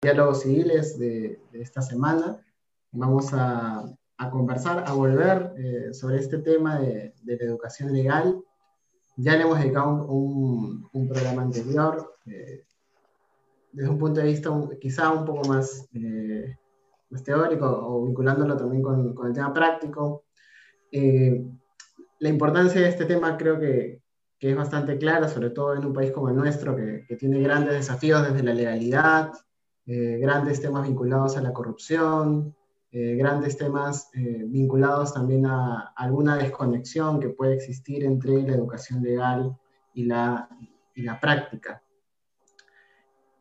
diálogos civiles de, esta semana. Vamos a, conversar, a volver eh, sobre este tema de, la educación legal. Ya le hemos dedicado un, programa anterior, eh, desde un punto de vista quizá un poco más, eh, más, teórico o vinculándolo también con, con el tema práctico. la importancia de este tema creo que, que, es bastante clara, sobre todo en un país como el nuestro, que, que tiene grandes desafíos desde la legalidad, eh, grandes temas vinculados a la corrupción, eh, grandes temas eh, vinculados también a, alguna desconexión que puede existir entre la educación legal y la, y la práctica.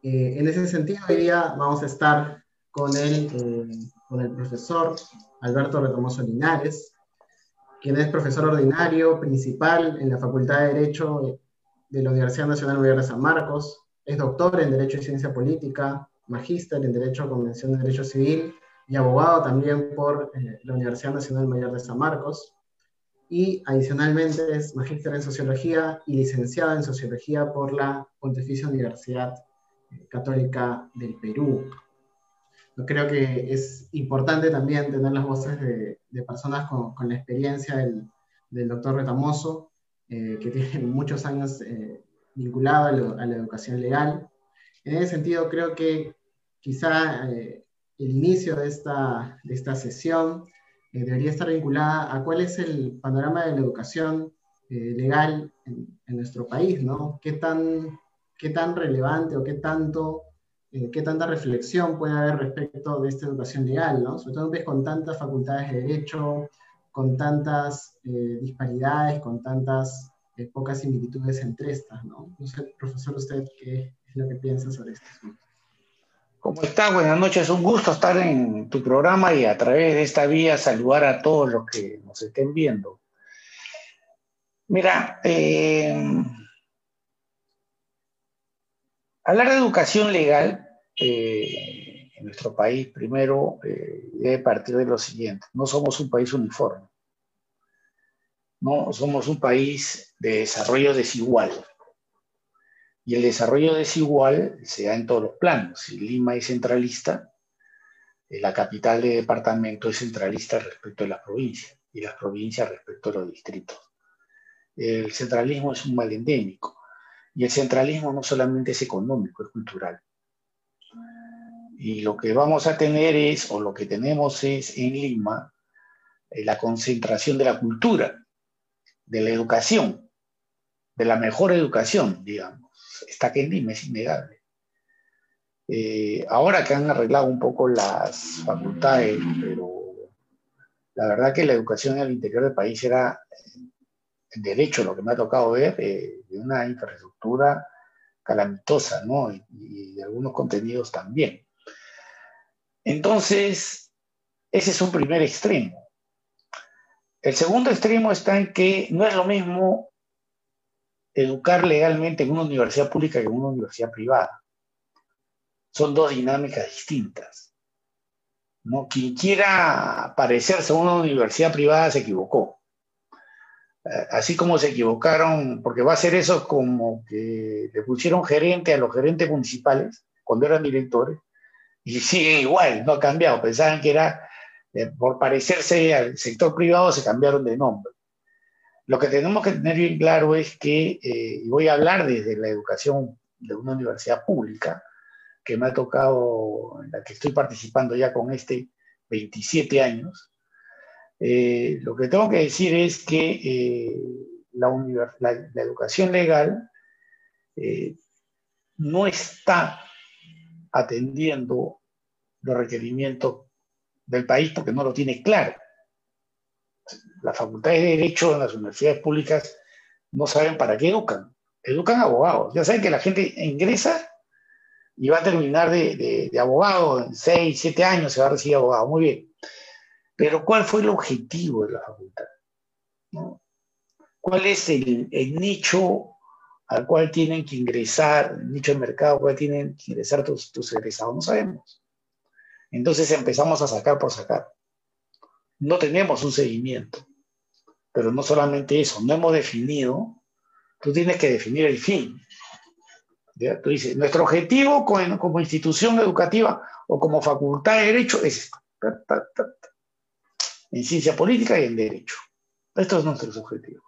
en ese sentido, hoy día vamos a estar con el, con el profesor Alberto Retomoso Linares, quien es profesor ordinario principal en la Facultad de Derecho de la Universidad Nacional Mayor de San Marcos, es doctor en Derecho y Ciencia Política, magíster en Derecho Convención de Derecho Civil y abogado también por eh, la Universidad Nacional Mayor de San Marcos. Y adicionalmente es magíster en Sociología y licenciado en Sociología por la Pontificia Universidad eh, Católica del Perú. Creo que es importante también tener las voces de, personas con, la experiencia del, del doctor Retamoso, eh, que tiene muchos años vinculado a, a, la educación legal. En ese sentido, creo que quizá eh, el inicio de esta, de esta sesión eh, debería estar vinculada a cuál es el panorama de la educación eh, legal en, nuestro país, ¿no? ¿Qué tan, qué tan relevante o qué tanto, qué tanta reflexión puede haber respecto de esta educación legal, ¿no? Sobre todo un país con tantas facultades de derecho, con tantas disparidades, con tantas pocas similitudes entre estas, ¿no? No sé, profesor, usted qué es lo que piensa sobre esto. ¿Cómo está? Buenas noches, un gusto estar en tu programa y a través de esta vía saludar a todos los que nos estén viendo. Mira, eh, hablar de educación legal eh, en nuestro país, primero, eh, debe partir de lo siguiente. No somos un país uniforme. No, somos un país de desarrollo desigual. Y el desarrollo desigual se da en todos los planos. Si Lima es centralista, eh, la capital de departamento es centralista respecto a las provincias y las provincias respecto a los distritos. El centralismo es un mal endémico y el centralismo no solamente es económico, es cultural. Y lo que vamos a tener es, o lo que tenemos es en Lima, eh, la concentración de la cultura, de la educación, de la mejor educación, digamos está que en Lima, es innegable. Ahora que han arreglado un poco las facultades, pero la verdad que la educación en el interior del país era, en derecho, lo que me ha tocado ver, eh, de una infraestructura calamitosa, ¿no? Y, de algunos contenidos también. Entonces, ese es un primer extremo. El segundo extremo está en que no es lo mismo educar legalmente en una universidad pública que en una universidad privada. Son dos dinámicas distintas. ¿no? Quien quiera parecerse a una universidad privada se equivocó. Eh, así como se equivocaron, porque va a ser eso como que le pusieron gerente a los gerentes municipales cuando eran directores, y siguen igual, no ha cambiado. Pensaban que era eh, por parecerse al sector privado, se cambiaron de nombre. Lo que tenemos que tener bien claro es que, eh, y voy a hablar desde la educación de una universidad pública, que me ha tocado, en la que estoy participando ya con este 27 años, eh, lo que tengo que decir es que eh, la, la, educación legal no está atendiendo los requerimientos del país porque no lo tiene claro las facultades de Derecho en las universidades públicas no saben para qué educan. Educan abogados. Ya saben que la gente ingresa y va a terminar de, abogado en 6, 7 años, se va a recibir abogado. Muy bien. Pero ¿cuál fue el objetivo de la facultad? ¿Cuál es el, nicho al cual tienen que ingresar, el nicho de mercado al cual tienen que ingresar tus, tus egresados? No sabemos. Entonces empezamos a sacar por sacar no tenemos un seguimiento. Pero no solamente eso, no hemos definido, tú tienes que definir el fin. Tú dices, nuestro objetivo como, institución educativa o como facultad de derecho es en ciencia política y en derecho. Estos son nuestros objetivos.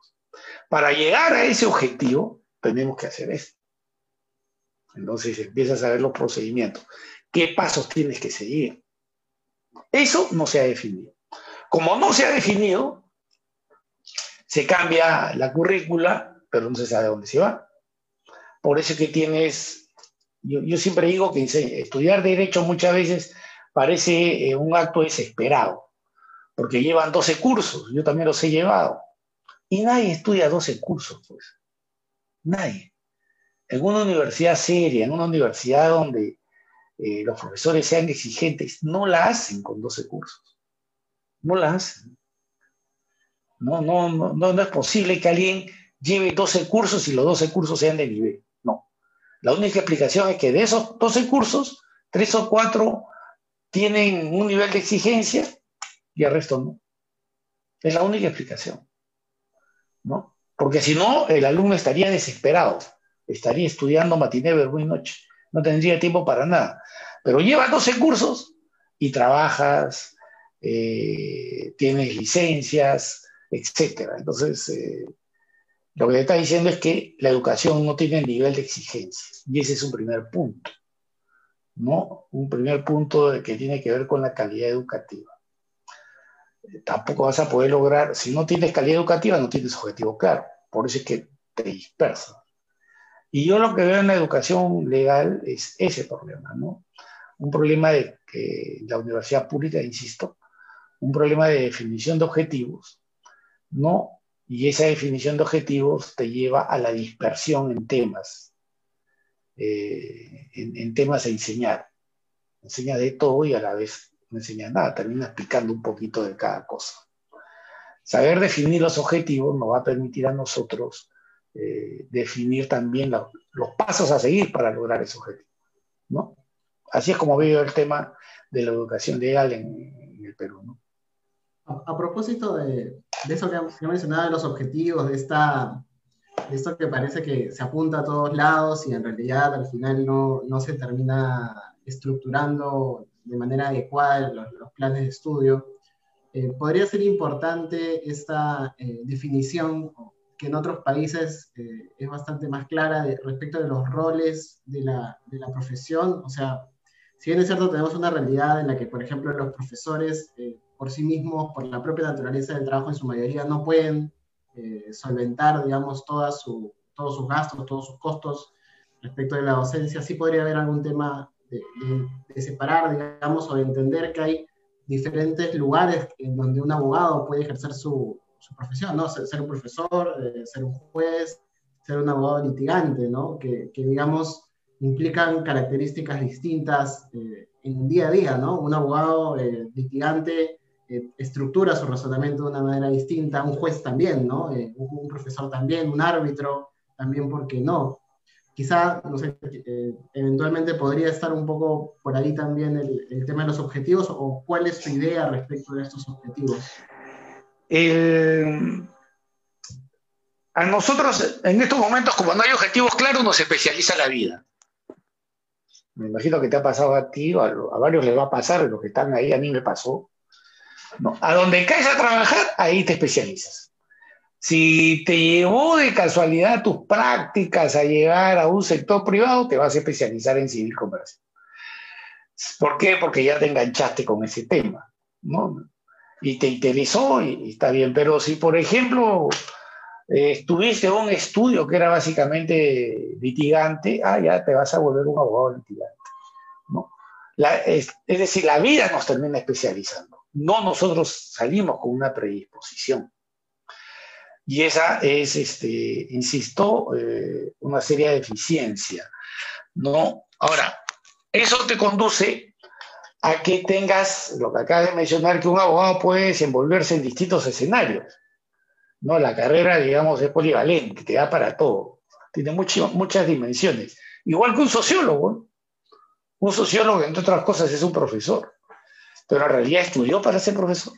Para llegar a ese objetivo, tenemos que hacer esto. Entonces empiezas a ver los procedimientos. ¿Qué pasos tienes que seguir? Eso no se ha definido. Como no se ha definido, se cambia la currícula, pero no se sabe dónde se va. Por eso que tienes, yo, siempre digo que estudiar derecho muchas veces parece eh, un acto desesperado, porque llevan 12 cursos, yo también los he llevado, y nadie estudia 12 cursos, pues. Nadie. En una universidad seria, en una universidad donde eh, los profesores sean exigentes, no la hacen con 12 cursos. No la hacen. No, no, no, no, es posible que alguien lleve 12 cursos y los 12 cursos sean de nivel. No. La única explicación es que de esos 12 cursos, 3 o 4 tienen un nivel de exigencia y el resto no. Es la única explicación. ¿No? Porque si no, el alumno estaría desesperado, estaría estudiando matiné, verbo y noche, no tendría tiempo para nada. Pero lleva 12 cursos y trabajas, eh, tienes licencias, etc. Entonces, eh, lo que te está diciendo es que la educación no tiene el nivel de exigencia. Y ese es un primer punto. ¿no? Un primer punto que tiene que ver con la calidad educativa. Tampoco vas a poder lograr, si no tienes calidad educativa, no tienes objetivo claro. Por eso es que te dispersas. Y yo lo que veo en la educación legal es ese problema, ¿no? Un problema de que la universidad pública, insisto, un problema de definición de objetivos, ¿no? Y esa definición de objetivos te lleva a la dispersión en temas, eh, en, temas a enseñar. Enseña de todo y a la vez no enseña nada, termina explicando un poquito de cada cosa. Saber definir los objetivos nos va a permitir a nosotros eh, definir también los pasos a seguir para lograr ese objetivo. ¿no? Así es como veo el tema de la educación legal en, el Perú. ¿no? A, propósito de, eso que, que mencionaba, de los objetivos, de, esta, esto que parece que se apunta a todos lados y en realidad al final no, no se termina estructurando de manera adecuada los, planes de estudio, eh, podría ser importante esta eh, definición que en otros países eh, es bastante más clara respecto de los roles de la, de la, profesión. O sea, si bien es cierto, tenemos una realidad en la que, por ejemplo, los profesores por sí mismos, por la propia naturaleza del trabajo en su mayoría, no pueden eh, solventar, digamos, toda su, todos sus gastos, todos sus costos respecto de la docencia. Sí podría haber algún tema de, de separar, digamos, o de entender que hay diferentes lugares en donde un abogado puede ejercer su, su profesión, ¿no? Ser, un profesor, eh, ser un juez, ser un abogado litigante, ¿no? Que, que digamos, implican características distintas eh, en día a día, ¿no? Un abogado eh, litigante estructura su razonamiento de una manera distinta, un juez también, ¿no? un profesor también, un árbitro también, ¿por qué no? Quizá, no sé, eventualmente podría estar un poco por ahí también el, el tema de los objetivos o cuál es tu idea respecto de estos objetivos a nosotros, en estos momentos, como no hay objetivos claros, nos especializa la vida. Me imagino que te ha pasado a ti, o a, varios les va a pasar, los que están ahí, a mí me pasó. A donde caes a trabajar, ahí te especializas. Si te llevó de casualidad tus prácticas a llegar a un sector privado, te vas a especializar en civil comercio. ¿Por qué? Porque ya te enganchaste con ese tema. ¿no? y te interesó y, está bien, pero si por ejemplo eh, estuviste en un estudio que era básicamente litigante, ah, ya te vas a volver un abogado litigante. ¿no? es, decir, la vida nos termina especializando, no nosotros salimos con una predisposición. Y esa es, este, insisto, eh, una seria deficiencia. ¿no? Ahora, eso te conduce a que tengas lo que acabas de mencionar, que un abogado puede desenvolverse en distintos escenarios. ¿no? La carrera, digamos, es polivalente, te da para todo. Tiene muchas dimensiones. Igual que un sociólogo. Un sociólogo, entre otras cosas, es un profesor. Pero en realidad estudió para ser profesor.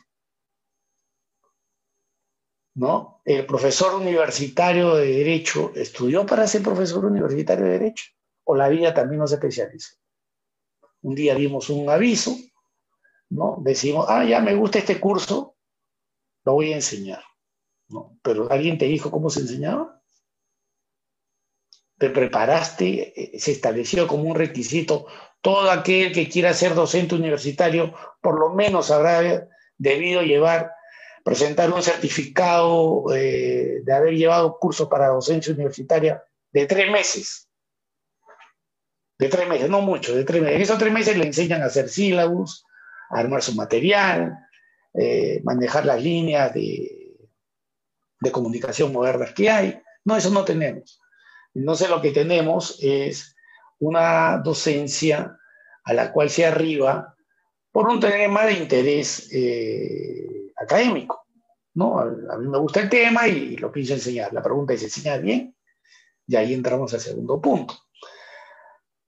¿No? El profesor universitario de Derecho estudió para ser profesor universitario de Derecho. o la vida también nos especializa. Un día dimos un aviso, ¿no? Decimos, ah, ya me gusta este curso, lo voy a enseñar. Pero ¿alguien te dijo cómo se enseñaba? ¿Te preparaste? Eh, ¿Se estableció como un requisito? Todo aquel que quiera ser docente universitario, por lo menos habrá debido llevar, presentar un certificado eh, de haber llevado cursos para docencia universitaria de tres meses. De tres meses, no mucho, de tres meses. En esos tres meses le enseñan a hacer sílabus, a armar su material, eh, manejar las líneas de, de comunicación modernas que hay. No, eso no tenemos. Entonces lo que tenemos es una docencia a la cual se arriba por un tema de interés eh, académico. ¿no? A, mí me gusta el tema y lo pienso enseñar. La pregunta es, ¿enseñar bien? Y ahí entramos al segundo punto.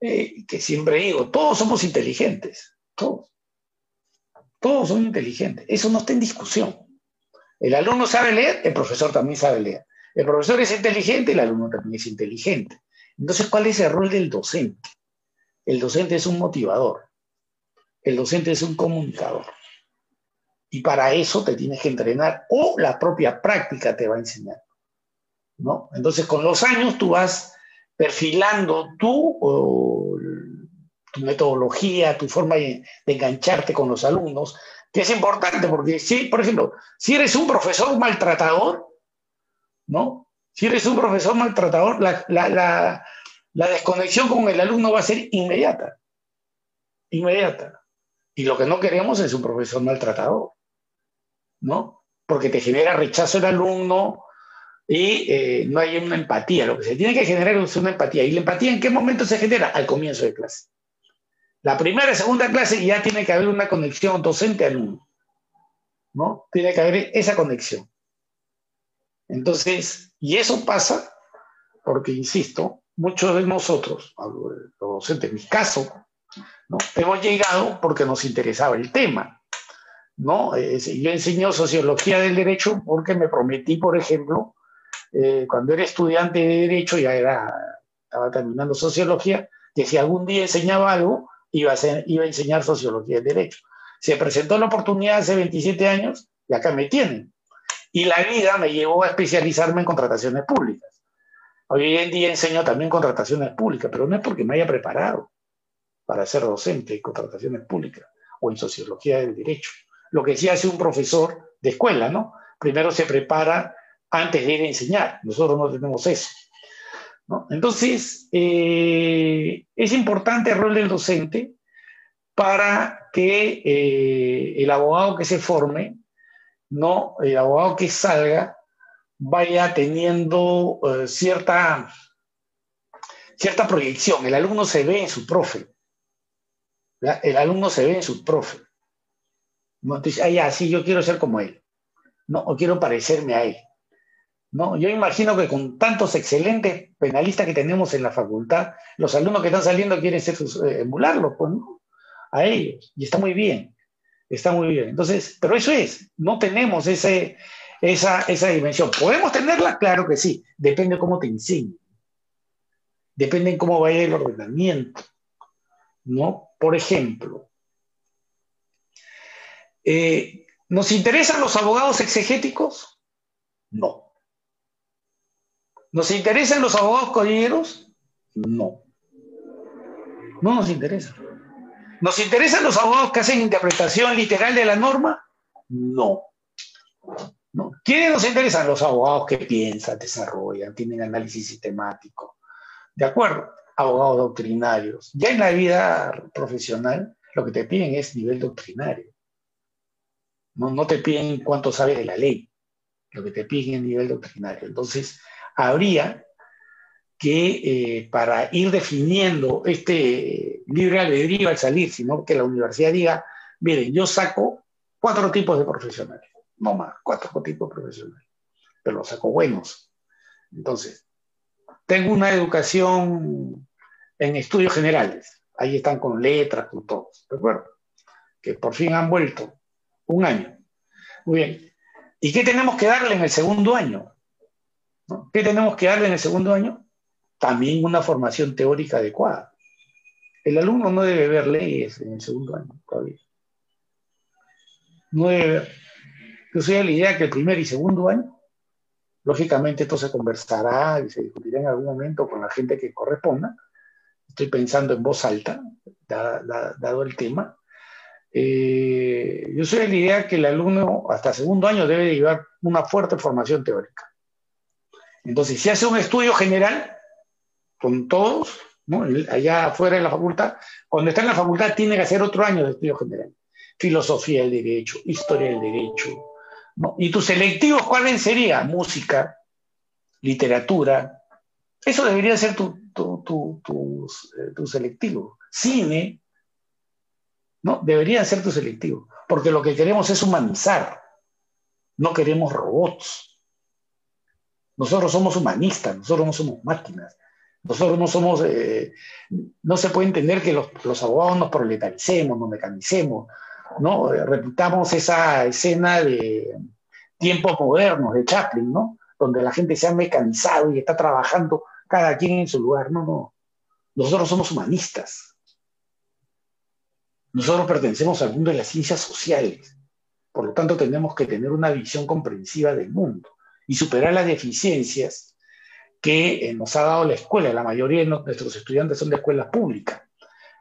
Eh, que siempre digo, todos somos inteligentes, todos. Todos son inteligentes. Eso no está en discusión. El alumno sabe leer, el profesor también sabe leer. El profesor es inteligente, el alumno también es inteligente. Entonces, ¿cuál es el rol del docente? El docente es un motivador. El docente es un comunicador. Y para eso te tienes que entrenar o la propia práctica te va a enseñar. ¿no? Entonces, con los años tú vas perfilando tu, tu metodología, tu forma de, engancharte con los alumnos, que es importante porque si, por ejemplo, si eres un profesor maltratador, ¿no? Si eres un profesor maltratador, la, la, la desconexión con el alumno va a ser inmediata. Inmediata. Y lo que no queremos es un profesor maltratador, ¿no? Porque te genera rechazo el alumno y eh, no hay una empatía. Lo que se tiene que generar es una empatía. ¿Y la empatía en qué momento se genera? Al comienzo de clase. La primera y segunda clase ya tiene que haber una conexión docente-alumno, ¿no? Tiene que haber esa conexión. Entonces, y eso pasa porque, insisto, muchos de nosotros, los docentes, en mi caso, ¿no? hemos llegado porque nos interesaba el tema. ¿no? yo enseño sociología del derecho porque me prometí, por ejemplo, eh, cuando era estudiante de derecho, ya era, estaba terminando sociología, que si algún día enseñaba algo, iba a, iba a enseñar sociología del derecho. Se presentó la oportunidad hace 27 años y acá me tienen. Y la vida me llevó a especializarme en contrataciones públicas. Hoy en día enseño también contrataciones públicas, pero no es porque me haya preparado para ser docente en contrataciones públicas o en sociología del derecho. Lo que sí hace un profesor de escuela, ¿no? Primero se prepara antes de ir a enseñar. Nosotros no tenemos eso. Entonces, eh, es importante el rol del docente para que eh, el abogado que se forme, no, el abogado que salga, vaya teniendo eh, cierta, cierta proyección. El alumno se ve en su profe. El alumno se ve en su profe. ¿no? Entonces, ah, ya, sí, yo quiero ser como él. No, o quiero parecerme a él. ¿no? Yo imagino que con tantos excelentes penalistas que tenemos en la facultad, los alumnos que están saliendo quieren ser eh, emularlos, pues, ¿no? A ellos. Y está muy bien. Está muy bien. Entonces, pero eso es, no tenemos ese, esa, esa dimensión. ¿Podemos tenerla? Claro que sí. Depende de cómo te enseñen. Depende de cómo vaya el ordenamiento. ¿No? Por ejemplo, eh, ¿nos interesan los abogados exegéticos? No. ¿Nos interesan los abogados codilleros? No. No nos interesa. ¿Nos interesan los abogados que hacen interpretación literal de la norma? No. ¿no? ¿Quiénes nos interesan? Los abogados que piensan, desarrollan, tienen análisis sistemático. ¿De acuerdo? Abogados doctrinarios. Ya en la vida profesional lo que te piden es nivel doctrinario. No, no te piden cuánto sabes de la ley. Lo que te piden es nivel doctrinario. Entonces, habría que eh, para ir definiendo este libre albedrío al salir, sino que la universidad diga, miren, yo saco cuatro tipos de profesionales no más, cuatro tipos profesionales, pero los saco buenos. Entonces, tengo una educación en estudios generales, ahí están con letras, con todo, ¿de acuerdo? Que por fin han vuelto un año. Muy bien. ¿Y qué tenemos que darle en el segundo año? ¿Qué tenemos que darle en el segundo año? También una formación teórica adecuada. El alumno no debe ver leyes en el segundo año todavía. No debe ver. Yo soy de la idea que el primer y segundo año, lógicamente esto se conversará y se discutirá en algún momento con la gente que corresponda. Estoy pensando en voz alta, dado el tema. Eh, yo soy de la idea que el alumno hasta segundo año debe llevar una fuerte formación teórica. Entonces, si hace un estudio general con todos, allá afuera de la facultad, cuando está en la facultad tiene que hacer otro año de estudio general. Filosofía del derecho, historia del derecho. ¿Y tus selectivos cuáles serían? Música, literatura. Eso debería ser tu, tu, eh, selectivo. Cine, ¿no? Debería ser tu selectivo. Porque lo que queremos es humanizar. No queremos robots. Nosotros somos humanistas, nosotros no somos máquinas. Nosotros no somos, eh, no se puede entender que los, los, abogados nos proletaricemos, nos mecanicemos, ¿no? Repitamos esa escena de tiempos modernos de Chaplin, ¿no? Donde la gente se ha mecanizado y está trabajando cada quien en su lugar. No, no. Nosotros somos humanistas. Nosotros pertenecemos al mundo de las ciencias sociales. Por lo tanto, tenemos que tener una visión comprensiva del mundo y superar las deficiencias que eh, nos ha dado la escuela. La mayoría de nuestros estudiantes son de escuelas públicas.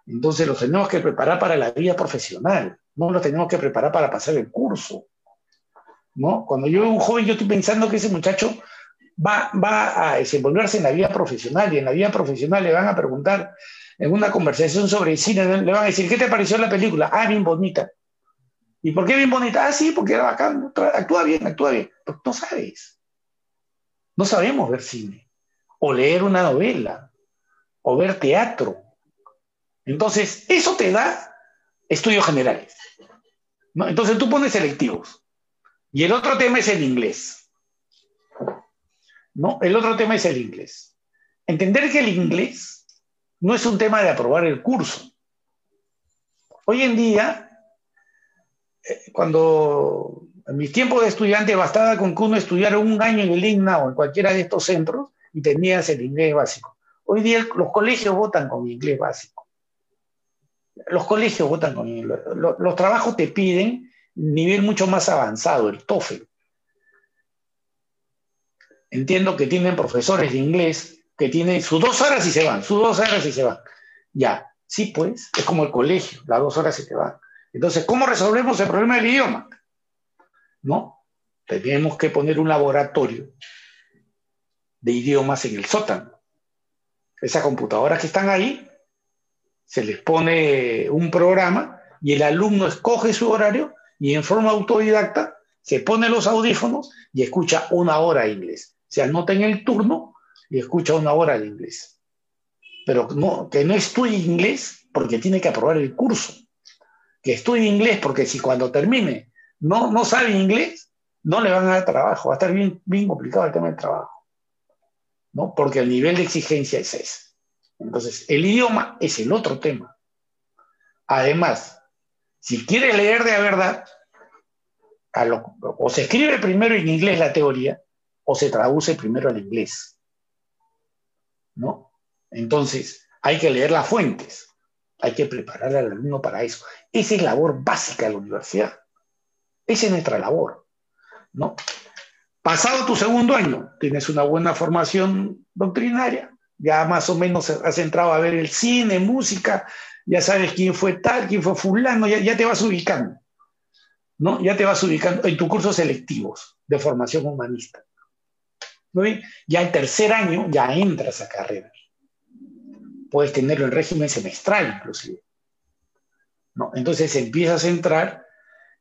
Entonces los tenemos que preparar para la vida profesional, no los tenemos que preparar para pasar el curso. ¿no? Cuando yo un joven, yo estoy pensando que ese muchacho va, va a desenvolverse en la vida profesional y en la vida profesional le van a preguntar en una conversación sobre cine, le van a decir, ¿qué te pareció la película? Ah, bien bonita. ¿Y por qué bien bonita? Ah, sí, porque era bacán, actúa bien, actúa bien. Pero no sabes. No sabemos ver cine, o leer una novela, o ver teatro. Entonces, eso te da estudios generales. Entonces tú pones selectivos. Y el otro tema es el inglés. ¿No? El otro tema es el inglés. Entender que el inglés no es un tema de aprobar el curso. Hoy en día, eh, cuando en mis tiempos de estudiante bastaba con que uno estudiara un año en el INNA o en cualquiera de estos centros y tenías el inglés básico. Hoy día los colegios votan con inglés básico. Los colegios votan con inglés. Los, los trabajos te piden nivel mucho más avanzado, el TOEFL. Entiendo que tienen profesores de inglés que tienen sus dos horas y se van, sus dos horas y se van. Ya, sí, pues, es como el colegio, las dos horas se van. Entonces, ¿cómo resolvemos el problema del idioma? ¿No? Tenemos que poner un laboratorio de idiomas en el sótano. Esas computadoras que están ahí, se les pone un programa y el alumno escoge su horario y en forma autodidacta se pone los audífonos y escucha una hora de inglés. Se anota en el turno y escucha una hora de inglés. Pero que no estudie inglés porque tiene que aprobar el curso. Que estudie inglés porque si cuando termine no, no sabe inglés, no le van a dar trabajo. Va a estar bien, bien complicado el tema del trabajo. ¿No? Porque el nivel de exigencia es ese. Entonces, el idioma es el otro tema. Además, si quiere leer de verdad, o se escribe primero en inglés la teoría, o se traduce primero al inglés. ¿No? Entonces, hay que leer las fuentes, hay que preparar al alumno para eso. Esa es labor básica de la universidad. Esa es nuestra labor. ¿No? Pasado tu segundo año, tienes una buena formación doctrinaria, ya más o menos has entrado a ver el cine, música, ya sabes quién fue tal, quién fue fulano, ya, te vas ubicando, ¿no? Ya te vas ubicando en tus cursos selectivos de formación humanista. ¿No Ya el tercer año ya entras a carrera. Puedes tenerlo en régimen semestral inclusive. ¿no? Entonces empiezas a entrar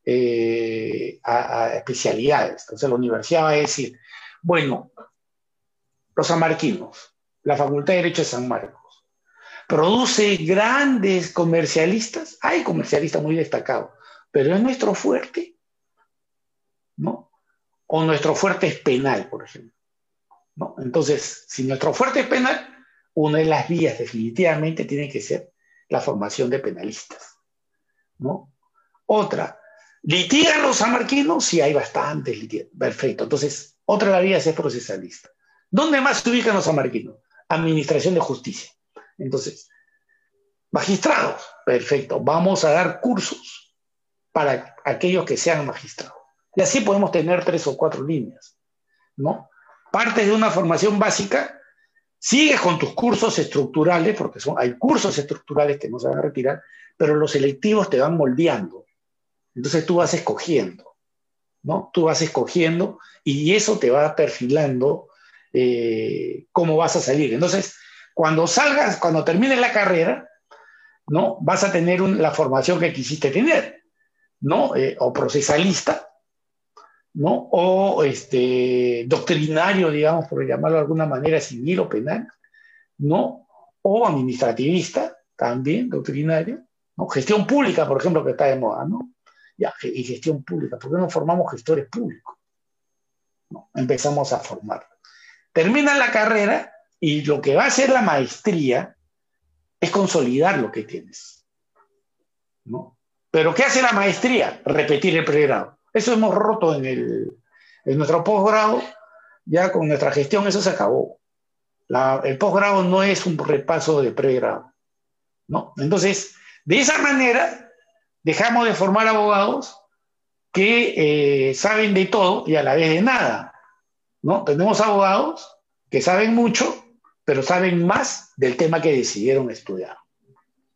eh, a, a, especialidades. Entonces la universidad va a decir, bueno, los samarquinos, la Facultad de Derecho de San Marcos, produce grandes comercialistas. Hay comercialistas muy destacados, pero es nuestro fuerte, ¿no? O nuestro fuerte es penal, por ejemplo. ¿no? Entonces, si nuestro fuerte es penal, una de las vías definitivamente tiene que ser la formación de penalistas, ¿no? Otra, ¿litigan los samarquinos? Sí, hay bastantes Perfecto. Entonces, otra de las vías es procesalista. ¿Dónde más se ubican los samarquinos? administración de justicia. Entonces, magistrados, perfecto, vamos a dar cursos para aquellos que sean magistrados. Y así podemos tener tres o cuatro líneas, ¿no? Partes de una formación básica, sigues con tus cursos estructurales, porque son, hay cursos estructurales que no se van a retirar, pero los selectivos te van moldeando. Entonces tú vas escogiendo, ¿no? Tú vas escogiendo y eso te va perfilando eh, cómo vas a salir. Entonces, cuando salgas, cuando termines la carrera, ¿no? Vas a tener la formación que quisiste tener, ¿no? Eh, o procesalista, ¿no? O este, doctrinario, digamos, por llamarlo de alguna manera, civil o penal, ¿no? O administrativista, también doctrinario, ¿no? Gestión pública, por ejemplo, que está de moda, ¿no? Y gestión pública, ¿por qué no formamos gestores públicos? ¿No? Empezamos a formar. Termina la carrera y lo que va a hacer la maestría es consolidar lo que tienes. ¿no? Pero ¿qué hace la maestría? Repetir el pregrado. Eso hemos roto en, el, en nuestro posgrado, ya con nuestra gestión eso se acabó. el posgrado no es un repaso de pregrado. ¿no? Entonces, de esa manera, dejamos de formar abogados que eh, saben de todo y a la vez de nada. ¿no? Tenemos abogados que saben mucho, pero saben más del tema que decidieron estudiar.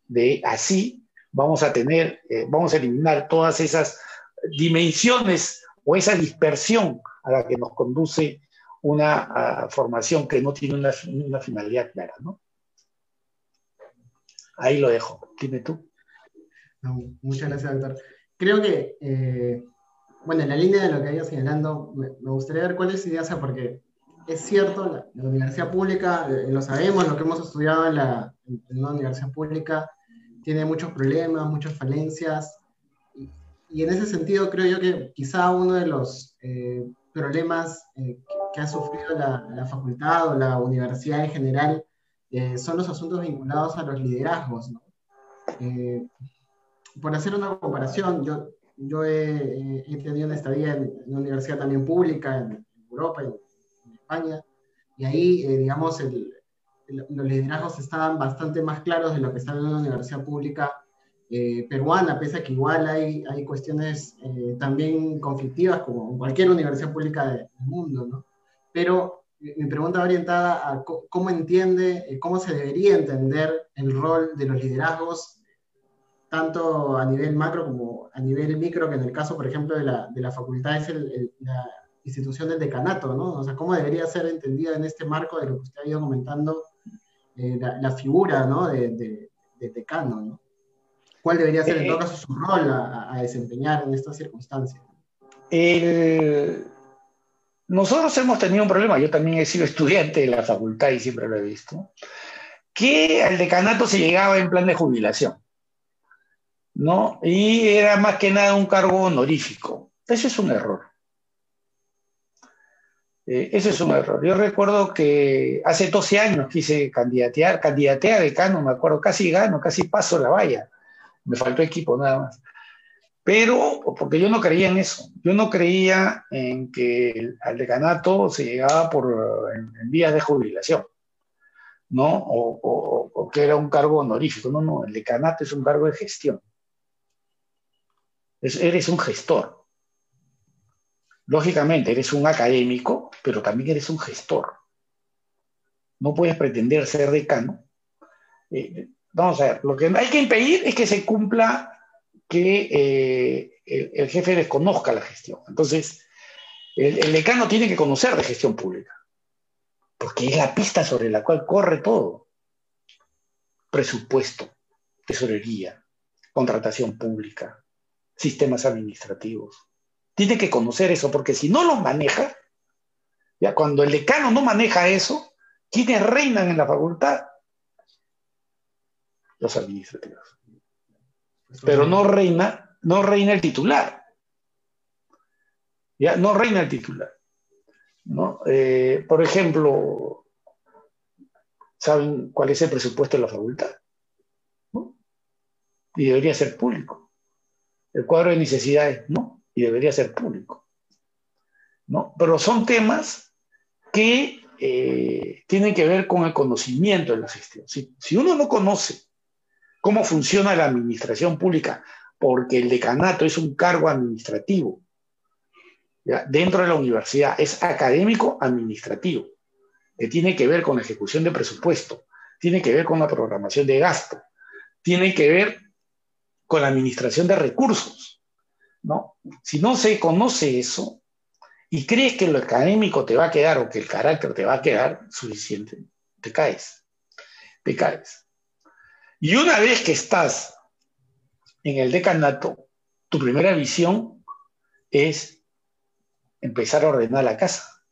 De así vamos a tener, eh, vamos a eliminar todas esas dimensiones o esa dispersión a la que nos conduce una formación que no tiene una, finalidad clara, ¿no? Ahí lo dejo. Dime tú. Muchas gracias, doctor. Creo que eh, bueno, en la línea de lo que ido señalando, me, gustaría ver cuál es su idea, porque es cierto, la, universidad pública, eh, lo sabemos, lo que hemos estudiado en, la, universidad pública, tiene muchos problemas, muchas falencias, y, en ese sentido creo yo que quizá uno de los eh, problemas eh, que, ha sufrido la, facultad o la universidad en general son los asuntos vinculados a los liderazgos. Por hacer una comparación, yo yo he, tenido una estadía en, una universidad también pública en, Europa, en, en, España, y ahí, eh, digamos, los liderazgos estaban bastante más claros de lo que están en una universidad pública eh, peruana, pese a que igual hay, hay cuestiones eh, también conflictivas como en cualquier universidad pública del mundo, ¿no? Pero mi pregunta va orientada a cómo entiende, cómo se debería entender el rol de los liderazgos tanto a nivel macro como a nivel micro, que en el caso, por ejemplo, de la, de la facultad es el, la institución del decanato, ¿no? O sea, ¿cómo debería ser entendida en este marco de lo que usted ha ido comentando, eh, la, figura, ¿no? De, de, decano, ¿no? ¿Cuál debería ser, en todo eh, caso, su rol a, a desempeñar en estas circunstancias? Nosotros hemos tenido un problema, yo también he sido estudiante de la facultad y siempre lo he visto, que al decanato se llegaba en plan de jubilación. ¿No? Y era más que nada un cargo honorífico. Ese es un error. Eh, ese es un error. Yo recuerdo que hace 12 años quise candidatear, candidateé a decano, me acuerdo, casi gano, casi paso la valla. Me faltó equipo nada más. Pero, porque yo no creía en eso, yo no creía en que al decanato se llegaba por, en, días de jubilación, ¿no? O, o que era un cargo honorífico. No, no, el decanato es un cargo de gestión eres un gestor. Lógicamente, eres un académico, pero también eres un gestor. No puedes pretender ser decano. Eh, vamos a ver, lo que hay que impedir es que se cumpla que eh, el, jefe desconozca la gestión. Entonces, el, el decano tiene que conocer de gestión pública, porque es la pista sobre la cual corre todo. Presupuesto, tesorería, contratación pública, sistemas administrativos. Tiene que conocer eso, porque si no lo maneja, ya cuando el decano no maneja eso, ¿quiénes reinan en la facultad? Los administrativos. Pero no reina, no reina el titular. Ya, no reina el titular. ¿no? Eh, por ejemplo, ¿saben cuál es el presupuesto de la facultad? Y debería ser público el cuadro de necesidades, no, y debería ser público. ¿no? Pero son temas que eh, tienen que ver con el conocimiento de la gestión. Si, uno no conoce cómo funciona la administración pública, porque el decanato es un cargo administrativo, dentro de la universidad, es académico administrativo, que tiene que ver con la ejecución de presupuesto, tiene que ver con la programación de gasto, tiene que ver con la administración de recursos. ¿no? Si no se conoce eso y crees que lo académico te va a quedar o que el carácter te va a quedar suficiente, te caes, te caes. Y una vez que estás en el decanato, tu primera visión es empezar a ordenar la casa.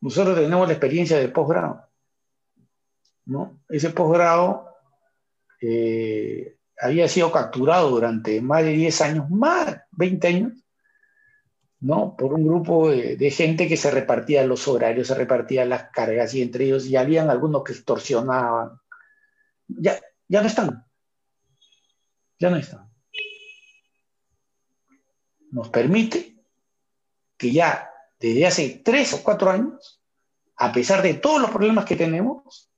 Nosotros tenemos la experiencia del posgrado. ¿no? Ese posgrado eh, había sido capturado durante más de 10 años, más 20 años, ¿no? Por un grupo de, gente que se repartía los horarios, se repartían las cargas y entre ellos ya habían algunos que extorsionaban. Ya, ya no están. Ya no están. Nos permite que ya desde hace tres o cuatro años, a pesar de todos los problemas que tenemos,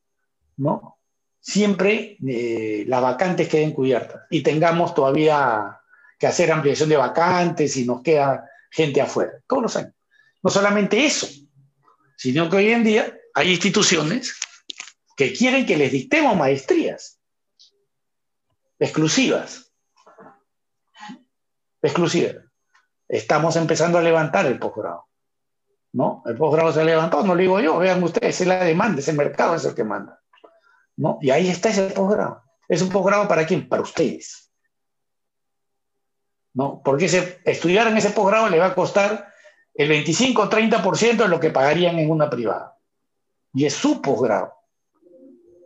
¿no? Siempre eh, las vacantes queden cubiertas y tengamos todavía que hacer ampliación de vacantes y nos queda gente afuera, todos los años. No solamente eso, sino que hoy en día hay instituciones que quieren que les dictemos maestrías exclusivas. Exclusivas. Estamos empezando a levantar el posgrado. ¿No? El posgrado se ha levantado, no lo digo yo, vean ustedes, es la demanda, ese mercado es el que manda. ¿No? Y ahí está ese posgrado. ¿Es un posgrado para quién? Para ustedes. ¿No? Porque estudiar en ese posgrado le va a costar el 25 o 30% de lo que pagarían en una privada. Y es su posgrado.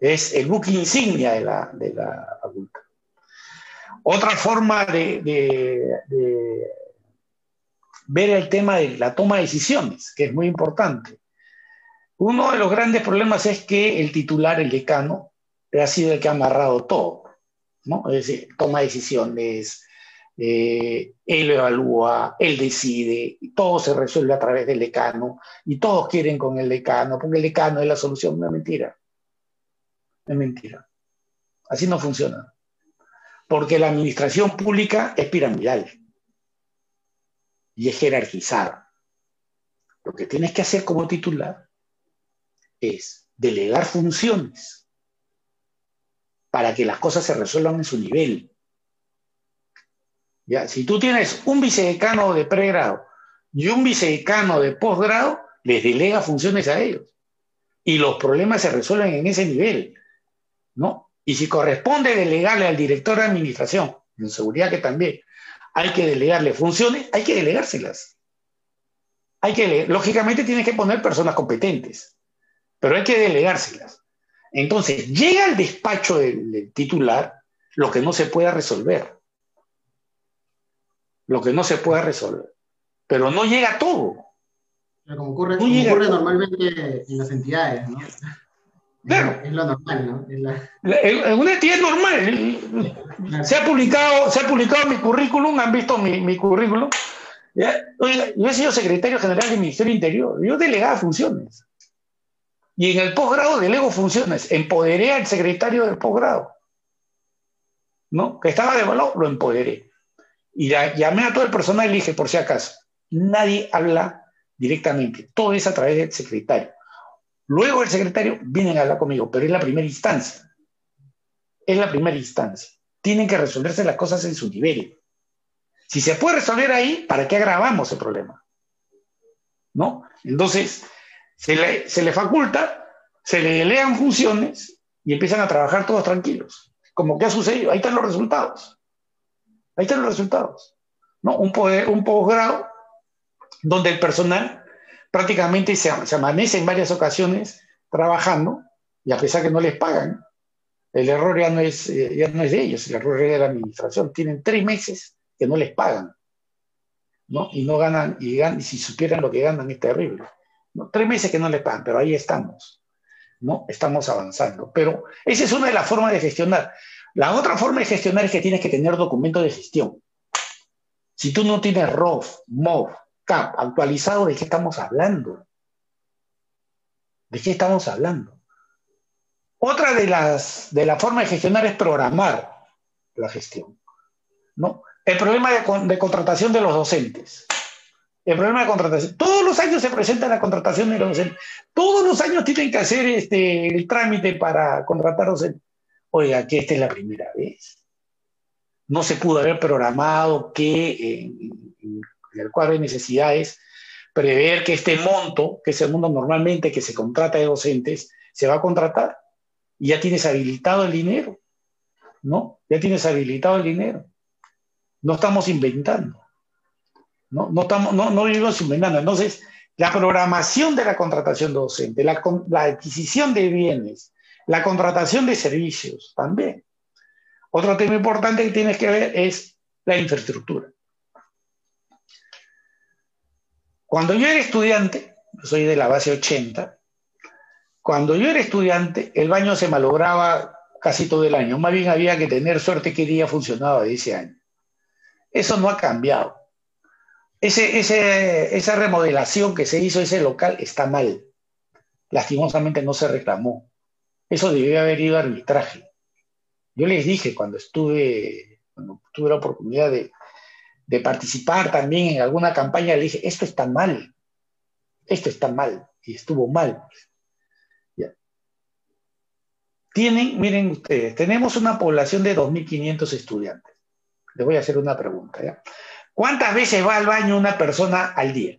Es el buque insignia de la, de la. Otra forma de, de ver el tema de la toma de decisiones, que es muy importante. Uno de los grandes problemas es que el titular, el decano, ha sido el que ha amarrado todo, ¿no? Es decir, toma decisiones, eh, él evalúa, él decide, todo se resuelve a través del decano y todos quieren con el decano, porque el decano es la solución, no es mentira. Es mentira. Así no funciona. Porque la administración pública es piramidal y es jerarquizada. Lo que tienes que hacer como titular es delegar funciones para que las cosas se resuelvan en su nivel. ¿Ya? Si tú tienes un vicedecano de pregrado y un vicedecano de posgrado, les delega funciones a ellos. Y los problemas se resuelven en ese nivel. ¿no? Y si corresponde delegarle al director de administración, en seguridad que también, hay que delegarle funciones, hay que delegárselas. Hay que, lógicamente, tienes que poner personas competentes pero hay que delegárselas. Entonces, llega al despacho del, titular lo que no se pueda resolver. Lo que no se pueda resolver. Pero no llega todo. como ocurre, normalmente en las entidades, ¿no? Claro. Es lo normal, ¿no? En una entidad normal. Se, ha publicado, se ha publicado mi currículum, han visto mi, mi currículum. yo he sido secretario general del Ministerio Interior. Yo delegaba funciones. Y en el posgrado delego funciones. Empoderé al secretario del posgrado. ¿No? Que estaba de valor, lo empoderé. Y llamé a todo el personal y dije, por si acaso, nadie habla directamente. Todo es a través del secretario. Luego el secretario viene a hablar conmigo, pero es la primera instancia. Es la primera instancia. Tienen que resolverse las cosas en su nivel. Si se puede resolver ahí, ¿para qué agravamos el problema? ¿No? Entonces, se le, faculta, se le delegan funciones y empiezan a trabajar todos tranquilos. Como que ha sucedido, ahí están los resultados. Ahí están los resultados. ¿no? Un, poder, un posgrado donde el personal prácticamente se, se, amanece en varias ocasiones trabajando y a pesar que no les pagan, el error ya no es, eh, ya no es de ellos, el error es de la administración. Tienen tres meses que no les pagan. ¿no? Y no ganan, y, ganan, y si supieran lo que ganan es terrible. Tres meses que no le pagan, pero ahí estamos, ¿no? Estamos avanzando. Pero esa es una de las formas de gestionar. La otra forma de gestionar es que tienes que tener documento de gestión. Si tú no tienes ROF, MOV, CAP actualizado, ¿de qué estamos hablando? ¿De qué estamos hablando? Otra de las de la formas de gestionar es programar la gestión. ¿no? El problema de, contratación de los docentes. El problema de contratación. Todos los años se presenta la contratación de los docentes. Todos los años tienen que hacer este, el trámite para contratar docentes. Oiga, que esta es la primera vez. No se pudo haber programado que en el cuadro de necesidades prever que este monto, que es el monto normalmente que se contrata de docentes, se va a contratar y ya tienes habilitado el dinero, ¿no? Ya tienes habilitado el dinero. No estamos inventando, ¿no? No, estamos, no, no vivimos. Entonces, la programación de la contratación docente, la, la adquisición de bienes, la contratación de servicios también. Otro tema importante que tienes que ver es la infraestructura. Cuando yo era estudiante, soy de la base 80, cuando yo era estudiante, el baño se malograba casi todo el año. Más bien había que tener suerte que día funcionaba ese año. Eso no ha cambiado. Ese, esa remodelación que se hizo ese local está mal. Lastimosamente no se reclamó. Eso debió haber ido a arbitraje. Yo les dije cuando estuve, cuando tuve la oportunidad de, participar también en alguna campaña, le dije, esto está mal, esto está mal, y estuvo mal. Tienen, miren ustedes, tenemos una población de 2.500 estudiantes. Les voy a hacer una pregunta. ¿ya? ¿Cuántas veces va al baño una persona al día?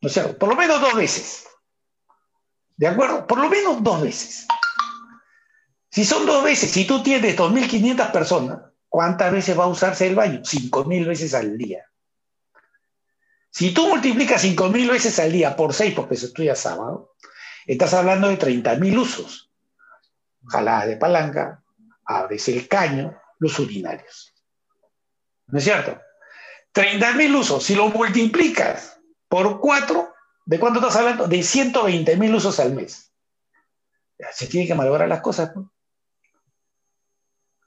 O sea, por lo menos dos veces. ¿De acuerdo? Por lo menos dos veces. Si son dos veces, si tú tienes 2.500 personas, ¿Cuántas veces va a usarse el baño? Cinco mil veces al día. Si tú multiplicas cinco mil veces al día por seis, porque se estudia sábado, estás hablando de 30 mil usos. Jalada de palanca, abres el caño, los urinarios. ¿No es cierto? 30 mil usos. Si lo multiplicas por cuatro, ¿de cuánto estás hablando? De 120 mil usos al mes. Se tienen que malograr las cosas. ¿no?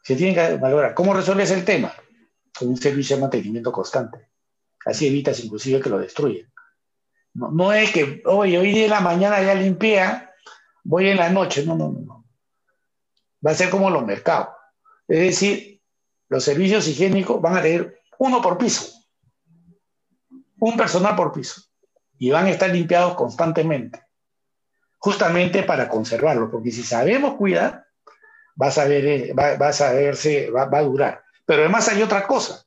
Se tiene que valorar. ¿Cómo resuelves el tema? Con un servicio de mantenimiento constante. Así evitas inclusive que lo destruyan. No, es que, oye, hoy día en la mañana ya limpié, voy en la noche. No, no, no. Va a ser como los mercados. Es decir, los servicios higiénicos van a tener uno por piso. Un personal por piso. Y van a estar limpiados constantemente. Justamente para conservarlo. Porque si sabemos cuidar, vas a eh, a verse, va, a durar. Pero además hay otra cosa.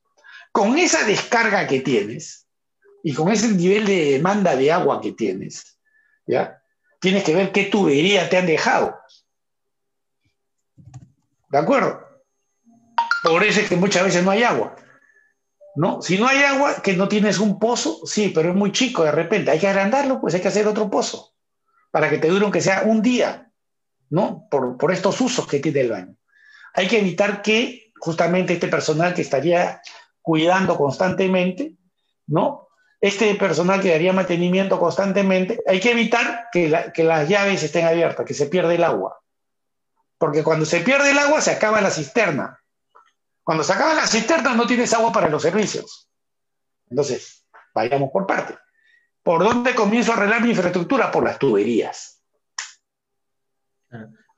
Con esa descarga que tienes y con ese nivel de demanda de agua que tienes, ¿ya? Tienes que ver qué tubería te han dejado. ¿De acuerdo? Por eso es que muchas veces no hay agua. ¿No? Si no hay agua, que no tienes un pozo, sí, pero es muy chico de repente. Hay que agrandarlo, pues hay que hacer otro pozo para que te dure aunque sea un día. ¿no? Por, estos usos que tiene el baño. Hay que evitar que justamente este personal que estaría cuidando constantemente, ¿no? Este personal que daría mantenimiento constantemente, hay que evitar que, que las llaves estén abiertas, que se pierda el agua. Porque cuando se pierde el agua se acaba la cisterna. Cuando se acaba la cisterna no tienes agua para los servicios. Entonces, vayamos por parte. ¿Por dónde comienzo a arreglar mi infraestructura? Por las tuberías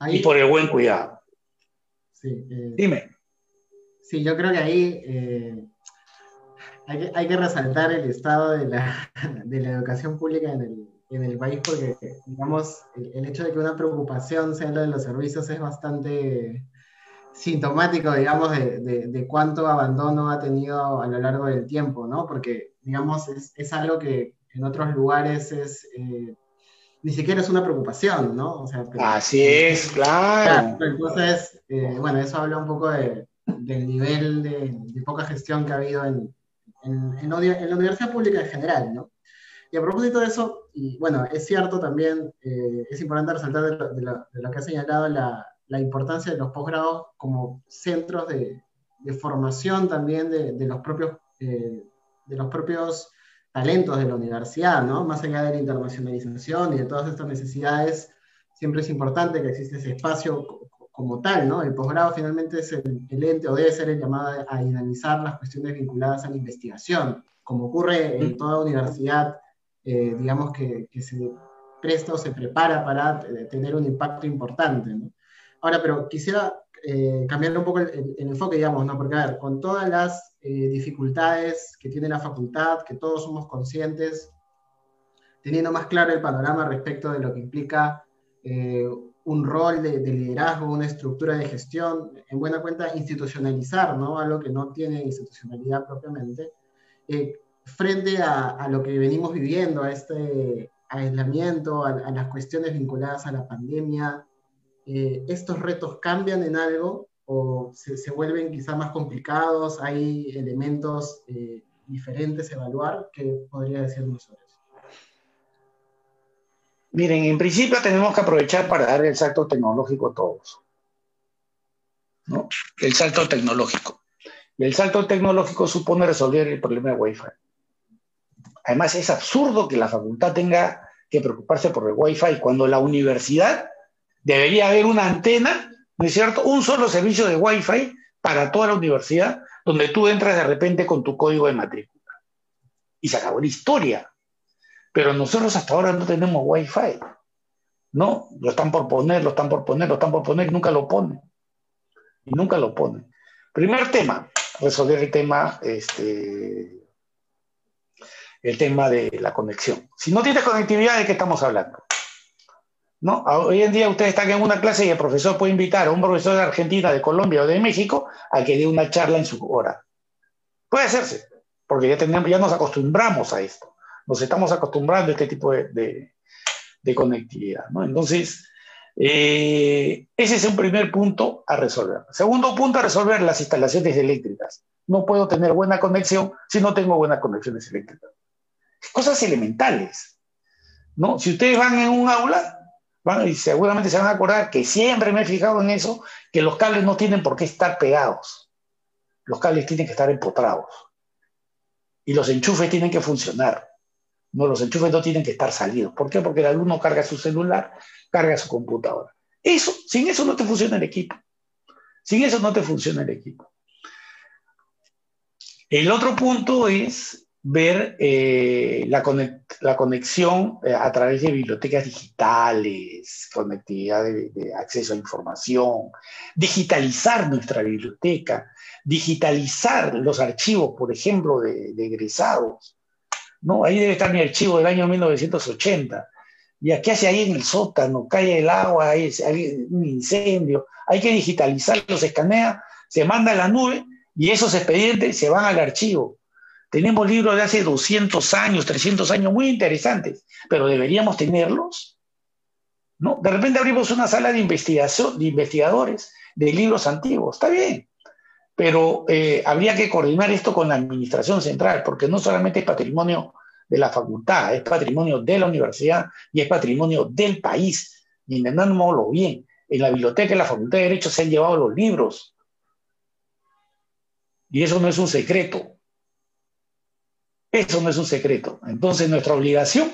y por el buen cuidado. Eh, Dime. Sí, yo creo que ahí eh, hay, que, resaltar el estado de la, educación pública en el, país porque, digamos, el, hecho de que una preocupación sea lo de los servicios es bastante sintomático, digamos, de, cuánto abandono ha tenido a lo largo del tiempo, ¿no? Porque, digamos, es, algo que en otros lugares es... Eh, ni siquiera es una preocupación, ¿no? Así es, claro. entonces, eh, bueno, eso habla un poco del nivel de, poca gestión que ha habido en, en, la universidad pública en general, ¿no? Y a propósito de eso, y bueno, es cierto también, eh, es importante resaltar de lo, que ha señalado la, la, importancia de los posgrados como centros de, formación también de, los propios, eh, de los propios talentos de la universidad, ¿no? Más allá de la internacionalización y de todas estas necesidades, siempre es importante que exista ese espacio como tal, ¿no? El posgrado finalmente es el, ente o debe ser el llamado a dinamizar las cuestiones vinculadas a la investigación, como ocurre en toda universidad, eh, digamos que, se presta o se prepara para tener un impacto importante. Ahora, pero quisiera eh, cambiar un poco el, enfoque, digamos, ¿no? Porque, a ver, con todas las eh, dificultades que tiene la facultad, que todos somos conscientes, teniendo más claro el panorama respecto de lo que implica eh, un rol de, liderazgo, una estructura de gestión, en buena cuenta institucionalizar, ¿no? Algo que no tiene institucionalidad propiamente, frente a, lo que venimos viviendo, a este aislamiento, a las cuestiones vinculadas a la pandemia, eh, estos retos cambian en algo o se, vuelven quizá más complicados, hay elementos eh, diferentes a evaluar, ¿qué podría decirnos sobre eso? Miren, en principio tenemos que aprovechar para dar el salto tecnológico a todos. ¿no? El salto tecnológico. Y el salto tecnológico supone resolver el problema de Wi-Fi. Además, es absurdo que la facultad tenga que preocuparse por el Wi-Fi cuando la universidad Debería haber una antena, ¿no es cierto? Un solo servicio de Wi-Fi para toda la universidad, donde tú entras de repente con tu código de matrícula. Y se acabó la historia. Pero nosotros hasta ahora no tenemos Wi-Fi. ¿No? Lo están por poner, lo están por poner, lo están por poner y nunca lo ponen. Y nunca lo ponen. Primer tema, resolver el tema, este, el tema de la conexión. Si no tienes conectividad, ¿de qué estamos hablando? ¿No? Hoy en día ustedes están en una clase y el profesor puede invitar a un profesor de Argentina, de Colombia o de México a que dé una charla en su hora. Puede hacerse, porque ya, tenemos, ya nos acostumbramos a esto. Nos estamos acostumbrando a este tipo de, conectividad. Entonces, eh, ese es un primer punto a resolver. Segundo punto a resolver, las instalaciones eléctricas. No puedo tener buena conexión si no tengo buenas conexiones eléctricas. Cosas elementales. ¿no? Si ustedes van en un aula, y seguramente se van a acordar que siempre me he fijado en eso, que los cables no tienen por qué estar pegados. Los cables tienen que estar empotrados. Y los enchufes tienen que funcionar. No, los enchufes no tienen que estar salidos. ¿Por qué? Porque el alumno carga su celular, carga su computadora. Eso, sin eso no te funciona el equipo. Sin eso no te funciona el equipo. El otro punto es ver eh, la, conexión eh, a través de bibliotecas digitales, conectividad de, acceso a información, digitalizar nuestra biblioteca, digitalizar los archivos, por ejemplo, de, egresados. ¿no? Ahí debe estar mi archivo del año 1980. ¿Y qué hace ahí en el sótano? Cae el agua, hay, un incendio. Hay que digitalizarlo, se escanea, se manda a la nube y esos expedientes se van al archivo tenemos libros de hace 200 años, 300 años muy interesantes, pero deberíamos tenerlos. ¿no? De repente abrimos una sala de investigación, de investigadores de libros antiguos, está bien, pero eh, habría que coordinar esto con la administración central, porque no solamente es patrimonio de la facultad, es patrimonio de la universidad y es patrimonio del país. Y entendámoslo bien, en la biblioteca de la Facultad de Derecho se han llevado los libros. Y eso no es un secreto. Eso no es un secreto. Entonces nuestra obligación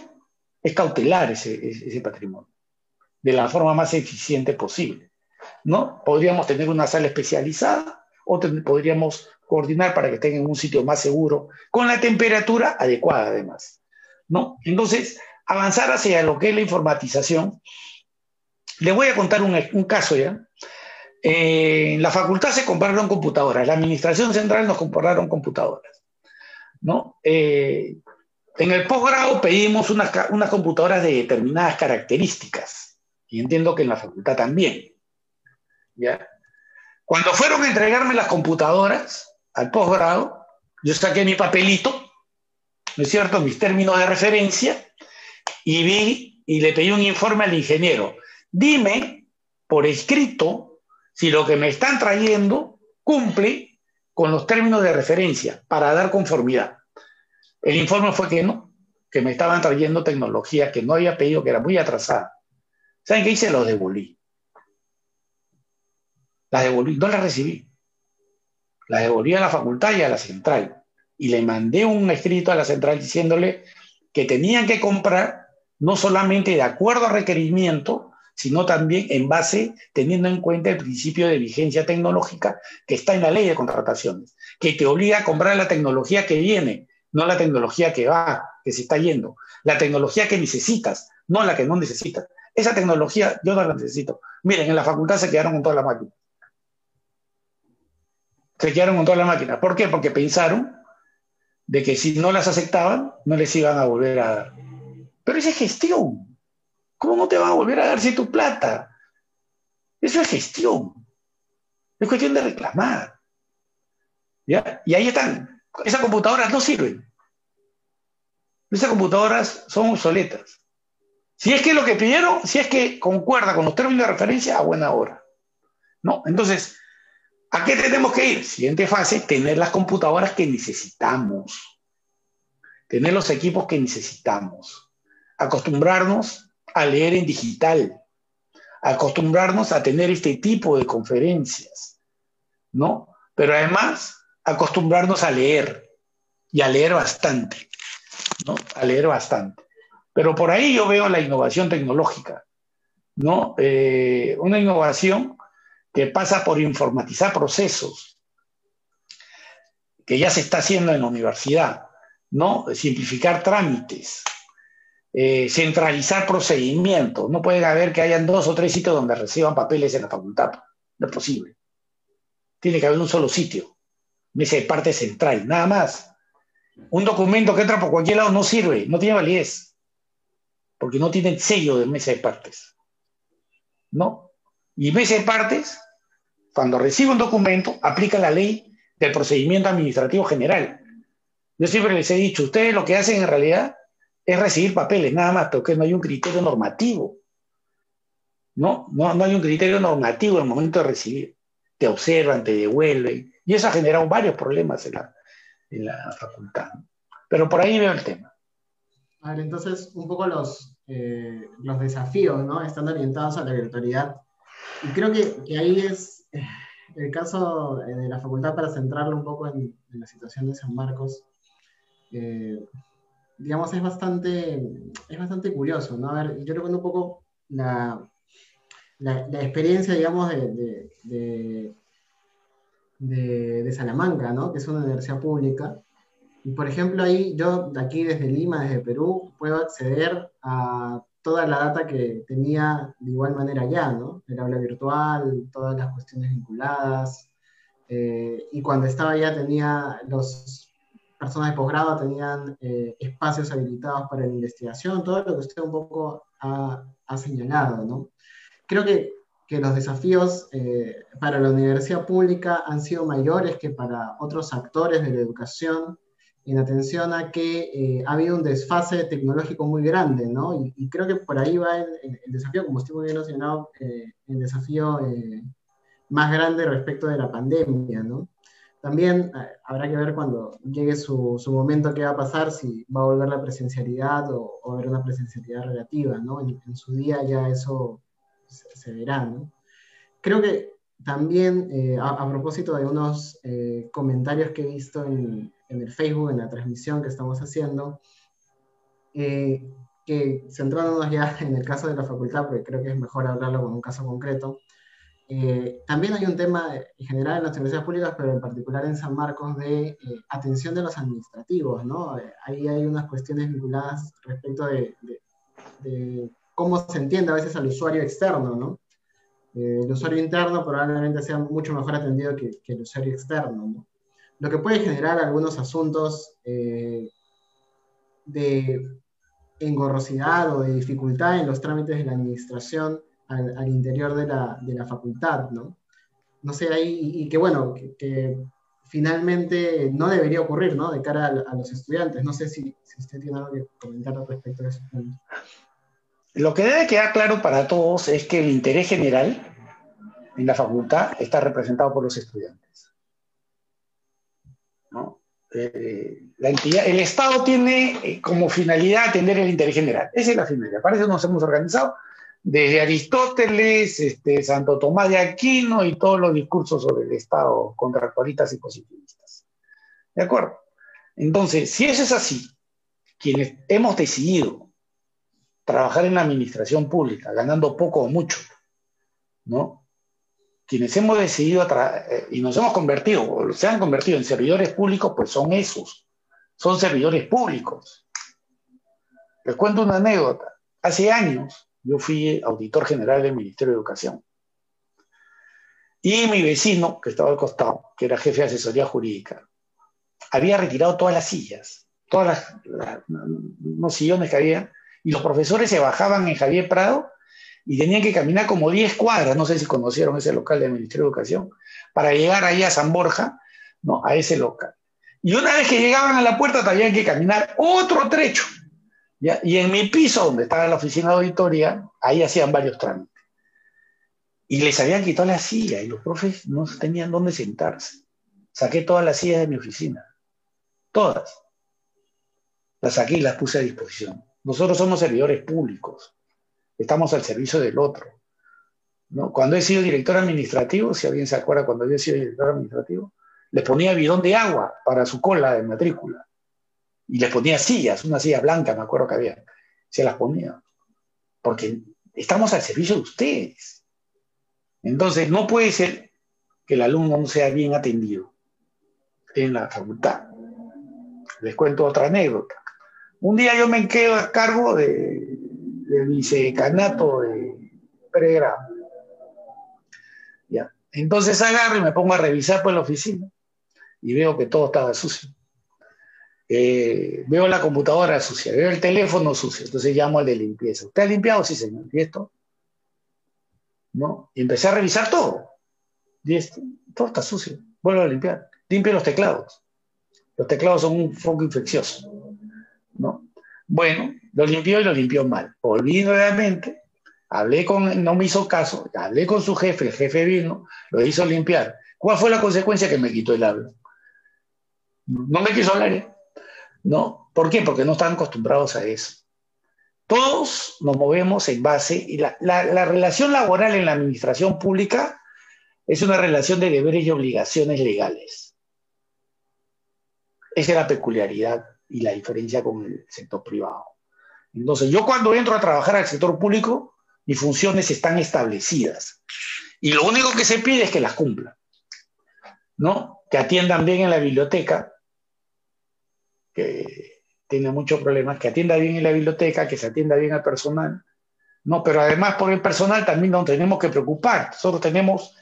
es cautelar ese, patrimonio de la forma más eficiente posible. ¿no? Podríamos tener una sala especializada o podríamos coordinar para que tengan un sitio más seguro, con la temperatura adecuada además. ¿no? Entonces, avanzar hacia lo que es la informatización. Le voy a contar un, caso ya. en la facultad se compraron computadoras, la administración central nos compraron computadoras. ¿No? Eh, en el posgrado pedimos unas, computadoras de determinadas características, y entiendo que en la facultad también. ¿ya? Cuando fueron a entregarme las computadoras al posgrado, yo saqué mi papelito, ¿no es cierto?, mis términos de referencia, y vi y le pedí un informe al ingeniero. Dime por escrito si lo que me están trayendo cumple con los términos de referencia para dar conformidad. El informe fue que no, que me estaban trayendo tecnología que no había pedido, que era muy atrasada. ¿Saben qué hice? Los devolví. Las devolví, no las recibí. Las devolví a la facultad y a la central. Y le mandé un escrito a la central diciéndole que tenían que comprar no solamente de acuerdo a requerimiento, sino también en base, teniendo en cuenta el principio de vigencia tecnológica que está en la ley de contrataciones, que te obliga a comprar la tecnología que viene no la tecnología que va, que se está yendo, la tecnología que necesitas, no la que no necesitas. Esa tecnología yo no la necesito. Miren, en la facultad se quedaron con toda la máquina. Se quedaron con toda la máquina. ¿Por qué? Porque pensaron de que si no las aceptaban, no les iban a volver a dar. Pero esa es gestión. ¿Cómo no te van a volver a dar si tu plata? Eso es gestión. Es cuestión de reclamar. ¿Ya? Y ahí están. Esas computadoras no sirven. Esas computadoras son obsoletas. Si es que lo que pidieron, si es que concuerda con los términos de referencia, a buena hora. ¿No? Entonces, ¿a qué tenemos que ir? Siguiente fase, tener las computadoras que necesitamos. Tener los equipos que necesitamos. Acostumbrarnos a leer en digital. Acostumbrarnos a tener este tipo de conferencias. ¿No? Pero además, acostumbrarnos a leer y a leer bastante, ¿no? A leer bastante. Pero por ahí yo veo la innovación tecnológica, ¿no? Eh, una innovación que pasa por informatizar procesos, que ya se está haciendo en la universidad, ¿no? Simplificar trámites, eh, centralizar procedimientos. No puede haber que hayan dos o tres sitios donde reciban papeles en la facultad. No es posible. Tiene que haber un solo sitio de parte central, nada más. Un documento que entra por cualquier lado no sirve, no tiene validez, porque no tiene sello de mesa de partes. ¿No? Y mesa de partes, cuando recibe un documento, aplica la ley del procedimiento administrativo general. Yo siempre les he dicho, ustedes lo que hacen en realidad es recibir papeles, nada más, pero que no hay un criterio normativo. No, no, no hay un criterio normativo en el momento de recibir. Te observan, te devuelven, y eso ha generado varios problemas en la, en la facultad. Pero por ahí veo el tema. A ver, entonces, un poco los, eh, los desafíos, ¿no? Están orientados a la virtualidad. Y creo que, ahí es eh, el caso de la facultad para centrarlo un poco en, la situación de San Marcos. Eh, digamos, es bastante, es bastante curioso, ¿no? A ver, yo recuerdo un poco la, la, la experiencia, digamos, de, de de, Salamanca, ¿no? que es una universidad pública. Y por ejemplo, ahí yo, de aquí desde Lima, desde Perú, puedo acceder a toda la data que tenía de igual manera allá, ¿no? El aula virtual, todas las cuestiones vinculadas. Eh, y cuando estaba allá tenía los personas de posgrado tenían eh, espacios habilitados para la investigación, todo lo que usted un poco ha, señalado, ¿no? Creo que que los desafíos eh, para la universidad pública han sido mayores que para otros actores de la educación, en atención a que eh, ha habido un desfase tecnológico muy grande, ¿no? Y, creo que por ahí va el, desafío, como usted muy bien mencionado, el desafío más grande respecto de la pandemia, ¿no? También habrá que ver cuando llegue su, su, momento qué va a pasar, si va a volver la presencialidad o, o haber una presencialidad relativa, ¿no? en su día ya eso se, verá, ¿no? Creo que también, eh, a, propósito de unos eh, comentarios que he visto en, el Facebook, en la transmisión que estamos haciendo, eh, que centrándonos ya en el caso de la facultad, porque creo que es mejor hablarlo con un caso concreto, también hay un tema en general en las universidades públicas, pero en particular en San Marcos, de atención de los administrativos, ¿no? ahí hay unas cuestiones vinculadas respecto de, de cómo se entiende a veces al usuario externo, ¿no? Eh, el usuario interno probablemente sea mucho mejor atendido que, el usuario externo, ¿no? Lo que puede generar algunos asuntos eh, de engorrosidad o de dificultad en los trámites de la administración al, interior de la, de la, facultad, ¿no? No sé, ahí, y, que bueno, que, finalmente no debería ocurrir, ¿no? De cara a, los estudiantes. No sé si, si, usted tiene algo que comentar respecto a eso. Lo que debe quedar claro para todos es que el interés general en la facultad está representado por los estudiantes. Eh, la entidad, el Estado tiene eh, como finalidad atender el interés general. Esa es la finalidad. Para eso nos hemos organizado desde Aristóteles, este, Santo Tomás de Aquino y todos los discursos sobre el Estado contractualistas y positivistas. ¿De acuerdo? Entonces, si eso es así, quienes hemos decidido trabajar en la administración pública, ganando poco o mucho, ¿no? Quienes hemos decidido eh, y nos hemos convertido, o se han convertido en servidores públicos, pues son esos, son servidores públicos. Les cuento una anécdota. Hace años yo fui auditor general del Ministerio de Educación. Y mi vecino, que estaba al costado, que era jefe de asesoría jurídica, había retirado todas las sillas, todas las, los sillones que había, y los profesores se bajaban en Javier Prado y tenían que caminar como 10 cuadras, no sé si conocieron ese local del Ministerio de Educación, para llegar ahí a San Borja, no, a ese local. Y una vez que llegaban a la puerta, tenían que caminar otro trecho. Y en mi piso, donde estaba la oficina de auditoría, ahí hacían varios trámites. Y les habían quitado la silla y los profes no tenían dónde sentarse. Saqué todas las sillas de mi oficina. Todas. Las saqué y las puse a disposición. Nosotros somos servidores públicos. Estamos al servicio del otro. ¿no? Cuando he sido director administrativo, si alguien se acuerda cuando yo he sido director administrativo, les ponía bidón de agua para su cola de matrícula. Y les ponía sillas, una silla blanca, me acuerdo que había. Se las ponía. Porque estamos al servicio de ustedes. Entonces, no puede ser que el alumno no sea bien atendido en la facultad. Les cuento otra anécdota. Un día yo me quedo a cargo de, del vicecanato de pregrado. Ya. Entonces agarro y me pongo a revisar por la oficina y veo que todo estaba sucio. Eh, veo la computadora sucia, veo el teléfono sucio, entonces llamo al de limpieza. ¿Usted ha limpiado? Sí, señor. ¿Y esto? ¿No? Y empecé a revisar todo. Y esto, todo está sucio. Vuelvo a limpiar. Limpio los teclados. Los teclados son un foco infeccioso. ¿no? Bueno, lo limpió y lo limpió mal. Volví nuevamente, hablé con, no me hizo caso, hablé con su jefe, el jefe vino, lo hizo limpiar. ¿Cuál fue la consecuencia que me quitó el habla? No me quiso hablar, ¿eh? ¿No? ¿Por qué? Porque no están acostumbrados a eso. Todos nos movemos en base, y la, la relación laboral en la administración pública es una relación de deberes y obligaciones legales. Esa es la peculiaridad y la diferencia con el sector privado. Entonces, yo cuando entro a trabajar al sector público, mis funciones están establecidas. Y lo único que se pide es que las cumplan. ¿No? Que atiendan bien en la biblioteca, que tiene muchos problemas, que atienda bien en la biblioteca, que se atienda bien al personal. No, pero además por el personal también nos tenemos que preocupar. Nosotros tenemos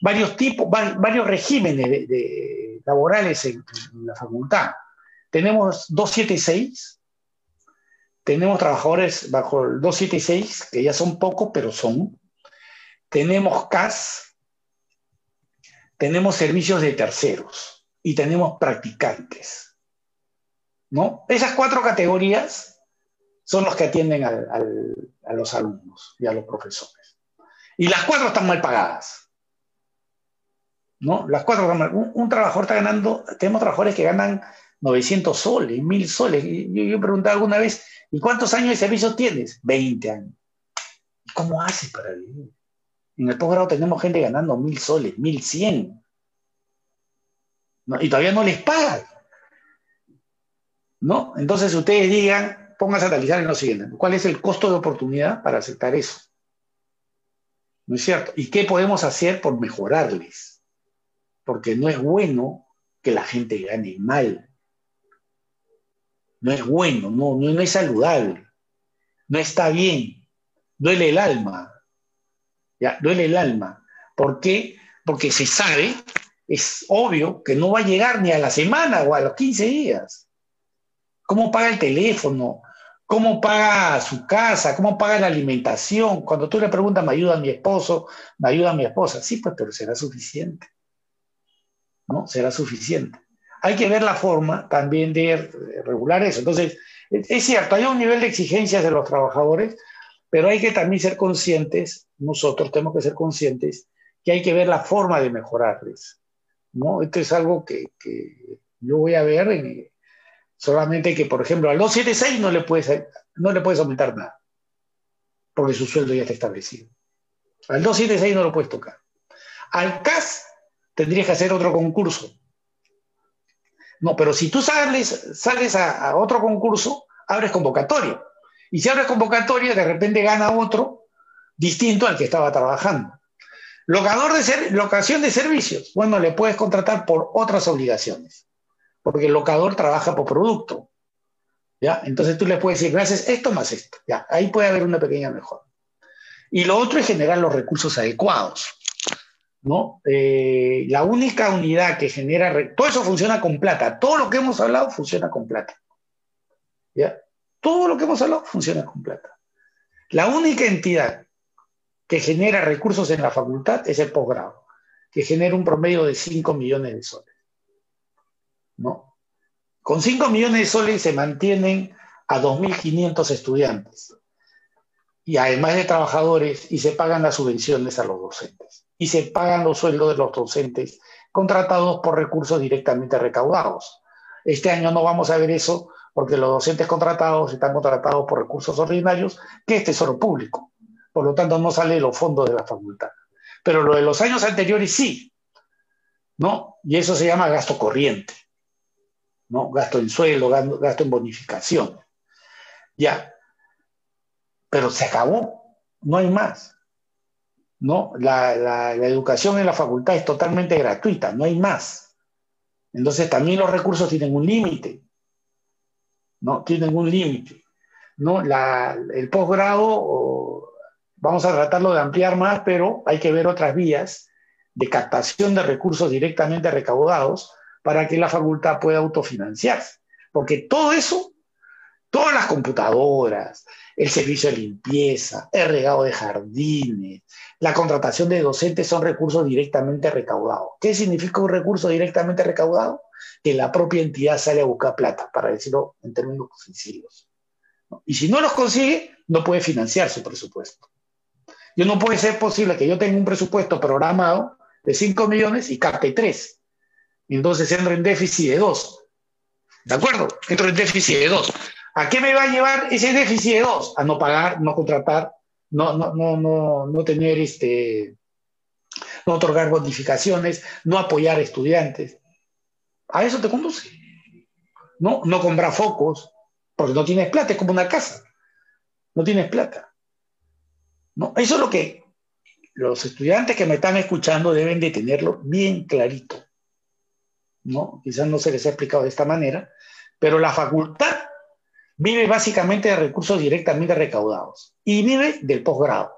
varios tipos, varios regímenes laborales en, la facultad. Tenemos 276, tenemos trabajadores bajo el 276, que ya son pocos, pero son. Tenemos CAS, tenemos servicios de terceros y tenemos practicantes. ¿No? Esas cuatro categorías son los que atienden a los alumnos y a los profesores. Y las cuatro están mal pagadas. ¿no? Las cuatro están mal. Un, un trabajador está ganando, tenemos trabajadores que ganan 900 soles, 1000 soles. Yo, yo preguntaba alguna vez, ¿y cuántos años de servicio tienes? 20 años. ¿Y cómo haces para vivir? En el posgrado tenemos gente ganando 1000 soles, 1100. ¿no? Y todavía no les pagan. ¿No? Entonces ustedes digan, pónganse a analizar en lo siguiente. ¿Cuál es el costo de oportunidad para aceptar eso? ¿No es cierto? ¿Y qué podemos hacer por mejorarles? Porque no es bueno que la gente gane mal no es bueno, no, no, es saludable, no está bien, duele el alma, ¿ya? duele el alma. ¿Por qué? Porque se sabe, es obvio que no va a llegar ni a la semana o a los 15 días. ¿Cómo paga el teléfono? ¿Cómo paga su casa? ¿Cómo paga la alimentación? Cuando tú le preguntas, ¿me ayuda a mi esposo? ¿Me ayuda a mi esposa? Sí, pues, pero será suficiente. ¿No? Será suficiente hay que ver la forma también de regular eso. Entonces, es cierto, hay un nivel de exigencias de los trabajadores, pero hay que también ser conscientes, nosotros tenemos que ser conscientes, que hay que ver la forma de mejorarles. ¿no? Esto es algo que, yo voy a ver, solamente que, por ejemplo, al 276 no le, puedes, no le puedes aumentar nada, porque su sueldo ya está establecido. Al 276 no lo puedes tocar. Al CAS tendrías que hacer otro concurso no, pero si tú sales, sales a, otro concurso, abres convocatoria. Y si abres convocatoria, de repente gana otro distinto al que estaba trabajando. Locador de ser, locación de servicios. Bueno, le puedes contratar por otras obligaciones. Porque el locador trabaja por producto. ¿Ya? Entonces tú le puedes decir, gracias esto más esto. ¿Ya? Ahí puede haber una pequeña mejora. Y lo otro es generar los recursos adecuados. ¿no? Eh, la única unidad que genera, todo eso funciona con plata, todo lo que hemos hablado funciona con plata. ¿Ya? Todo lo que hemos hablado funciona con plata. La única entidad que genera recursos en la facultad es el posgrado, que genera un promedio de 5 millones de soles. ¿No? Con 5 millones de soles se mantienen a 2.500 estudiantes y además de trabajadores y se pagan las subvenciones a los docentes y se pagan los sueldos de los docentes contratados por recursos directamente recaudados. Este año no vamos a ver eso porque los docentes contratados están contratados por recursos ordinarios, que es tesoro público. Por lo tanto, no sale de los fondos de la facultad. Pero lo de los años anteriores sí, ¿no? Y eso se llama gasto corriente, ¿no? Gasto en sueldo, gasto en bonificación. Ya. Pero se acabó, no hay más. ¿no? La, educación en la facultad es totalmente gratuita, no hay más. Entonces también los recursos tienen un límite, ¿no? Tienen un límite, ¿no? el posgrado, vamos a tratarlo de ampliar más, pero hay que ver otras vías de captación de recursos directamente recaudados para que la facultad pueda autofinanciarse. Porque todo eso, todas las computadoras, el servicio de limpieza, el regado de jardines, la contratación de docentes son recursos directamente recaudados. ¿Qué significa un recurso directamente recaudado? Que la propia entidad sale a buscar plata, para decirlo en términos sencillos. Y si no los consigue, no puede financiar su presupuesto. Yo no puede ser posible que yo tenga un presupuesto programado de 5 millones y capte 3. Entonces entro en déficit de 2. ¿De acuerdo? Entro en déficit de 2. ¿A qué me va a llevar ese déficit de 2? A no pagar, no contratar, no, no, no, no, no tener este, no otorgar bonificaciones, no apoyar a estudiantes. A eso te conduce. No, no comprar focos, porque no tienes plata, es como una casa. No tienes plata. ¿No? Eso es lo que los estudiantes que me están escuchando deben de tenerlo bien clarito. ¿No? Quizás no se les ha explicado de esta manera, pero la facultad vive básicamente de recursos directamente recaudados y vive del posgrado.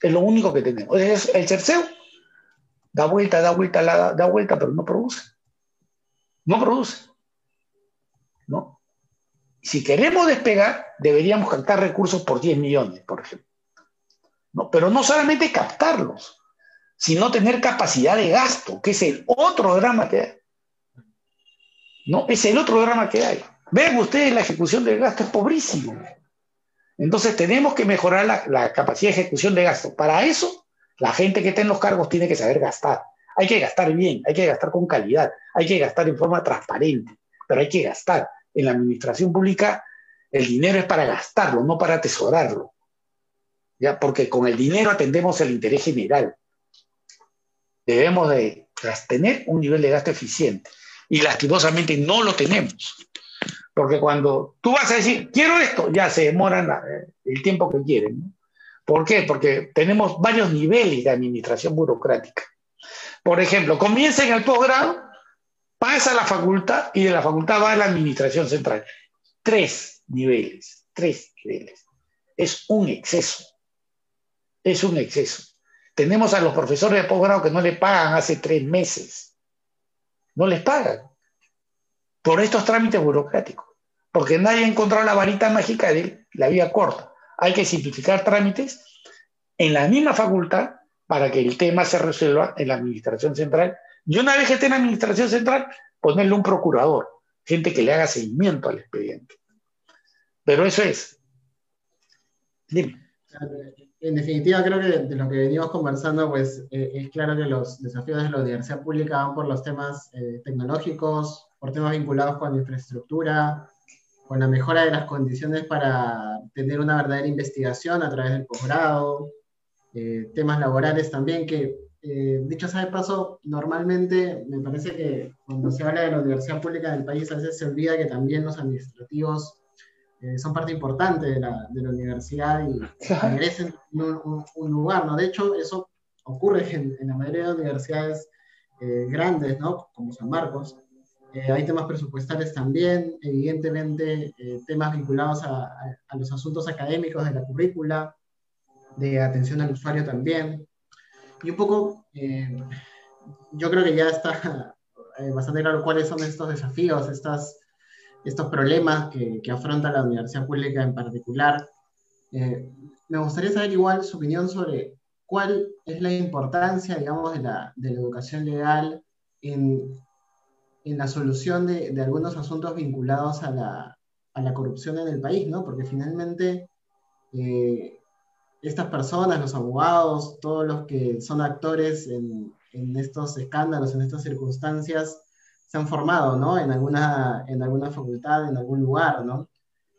Es lo único que tenemos. Es el CERCEU da vuelta, da vuelta, da, da vuelta, pero no produce. No produce. ¿No? Si queremos despegar, deberíamos captar recursos por 10 millones, por ejemplo. ¿No? Pero no solamente captarlos, sino tener capacidad de gasto, que es el otro drama que hay. ¿No? Es el otro drama que hay. Ven ustedes, la ejecución del gasto es pobrísimo. Entonces tenemos que mejorar la, capacidad de ejecución de gasto. Para eso, la gente que está en los cargos tiene que saber gastar. Hay que gastar bien, hay que gastar con calidad, hay que gastar en forma transparente, pero hay que gastar. En la administración pública, el dinero es para gastarlo, no para atesorarlo. ¿Ya? Porque con el dinero atendemos el interés general. Debemos de tener un nivel de gasto eficiente y lastimosamente no lo tenemos. Porque cuando tú vas a decir, quiero esto, ya se demoran eh, el tiempo que quieren. ¿Por qué? Porque tenemos varios niveles de administración burocrática. Por ejemplo, comienza en el posgrado, pasa a la facultad y de la facultad va a la administración central. Tres niveles, tres niveles. Es un exceso. Es un exceso. Tenemos a los profesores de posgrado que no le pagan hace tres meses. No les pagan por estos trámites burocráticos porque nadie ha encontrado la varita mágica de la vía corta. Hay que simplificar trámites en la misma facultad para que el tema se resuelva en la administración central. Y una vez que esté en la administración central, ponerle un procurador, gente que le haga seguimiento al expediente. Pero eso es. Dime. En definitiva, creo que de lo que venimos conversando, pues eh, es claro que los desafíos de la universidad pública van por los temas eh, tecnológicos, por temas vinculados con infraestructura, con la mejora de las condiciones para tener una verdadera investigación a través del posgrado, eh, temas laborales también, que dicho sea de paso, normalmente me parece que cuando se habla de la universidad pública del país a veces se olvida que también los administrativos eh, son parte importante de la, de la universidad y merecen un, un, lugar, ¿no? De hecho, eso ocurre en, en la mayoría de universidades grandes, ¿no? Como San Marcos, eh, hay temas presupuestales también, evidentemente eh, temas vinculados a, los asuntos académicos de la currícula, de atención al usuario también. Y un poco, eh, yo creo que ya está bastante claro cuáles son estos desafíos, estas, estos problemas que, que afronta la universidad pública en particular. me gustaría saber igual su opinión sobre cuál es la importancia, digamos, de la, de la educación legal en, en la solución de, de, algunos asuntos vinculados a la, a la, corrupción en el país, ¿no? Porque finalmente eh, estas personas, los abogados, todos los que son actores en, en, estos escándalos, en estas circunstancias, se han formado, ¿no? En alguna, en alguna facultad, en algún lugar, ¿no?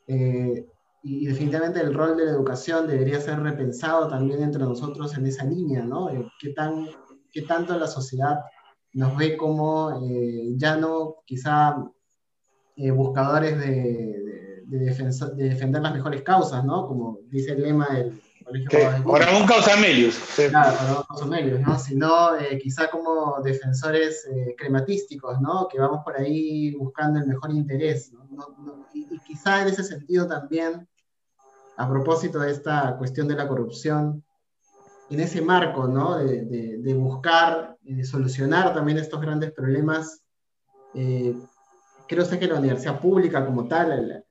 Eh, y definitivamente el rol de la educación debería ser repensado también entre nosotros en esa línea, ¿no? Eh, ¿Qué, tan, qué tanto la sociedad nos ve como eh, ya no quizá buscadores de, de, defender las mejores causas, ¿no? Como dice el lema del Colegio sí, Ahora un causamelius. Sí. Claro, causamelius, ¿no? Sino quizá como defensores crematísticos, ¿no? Que vamos por ahí buscando el mejor interés, ¿no? y, y, quizá en ese sentido también a propósito de esta cuestión de la corrupción, en ese marco ¿no? de, de, buscar de solucionar también estos grandes problemas, eh, creo que la universidad pública como tal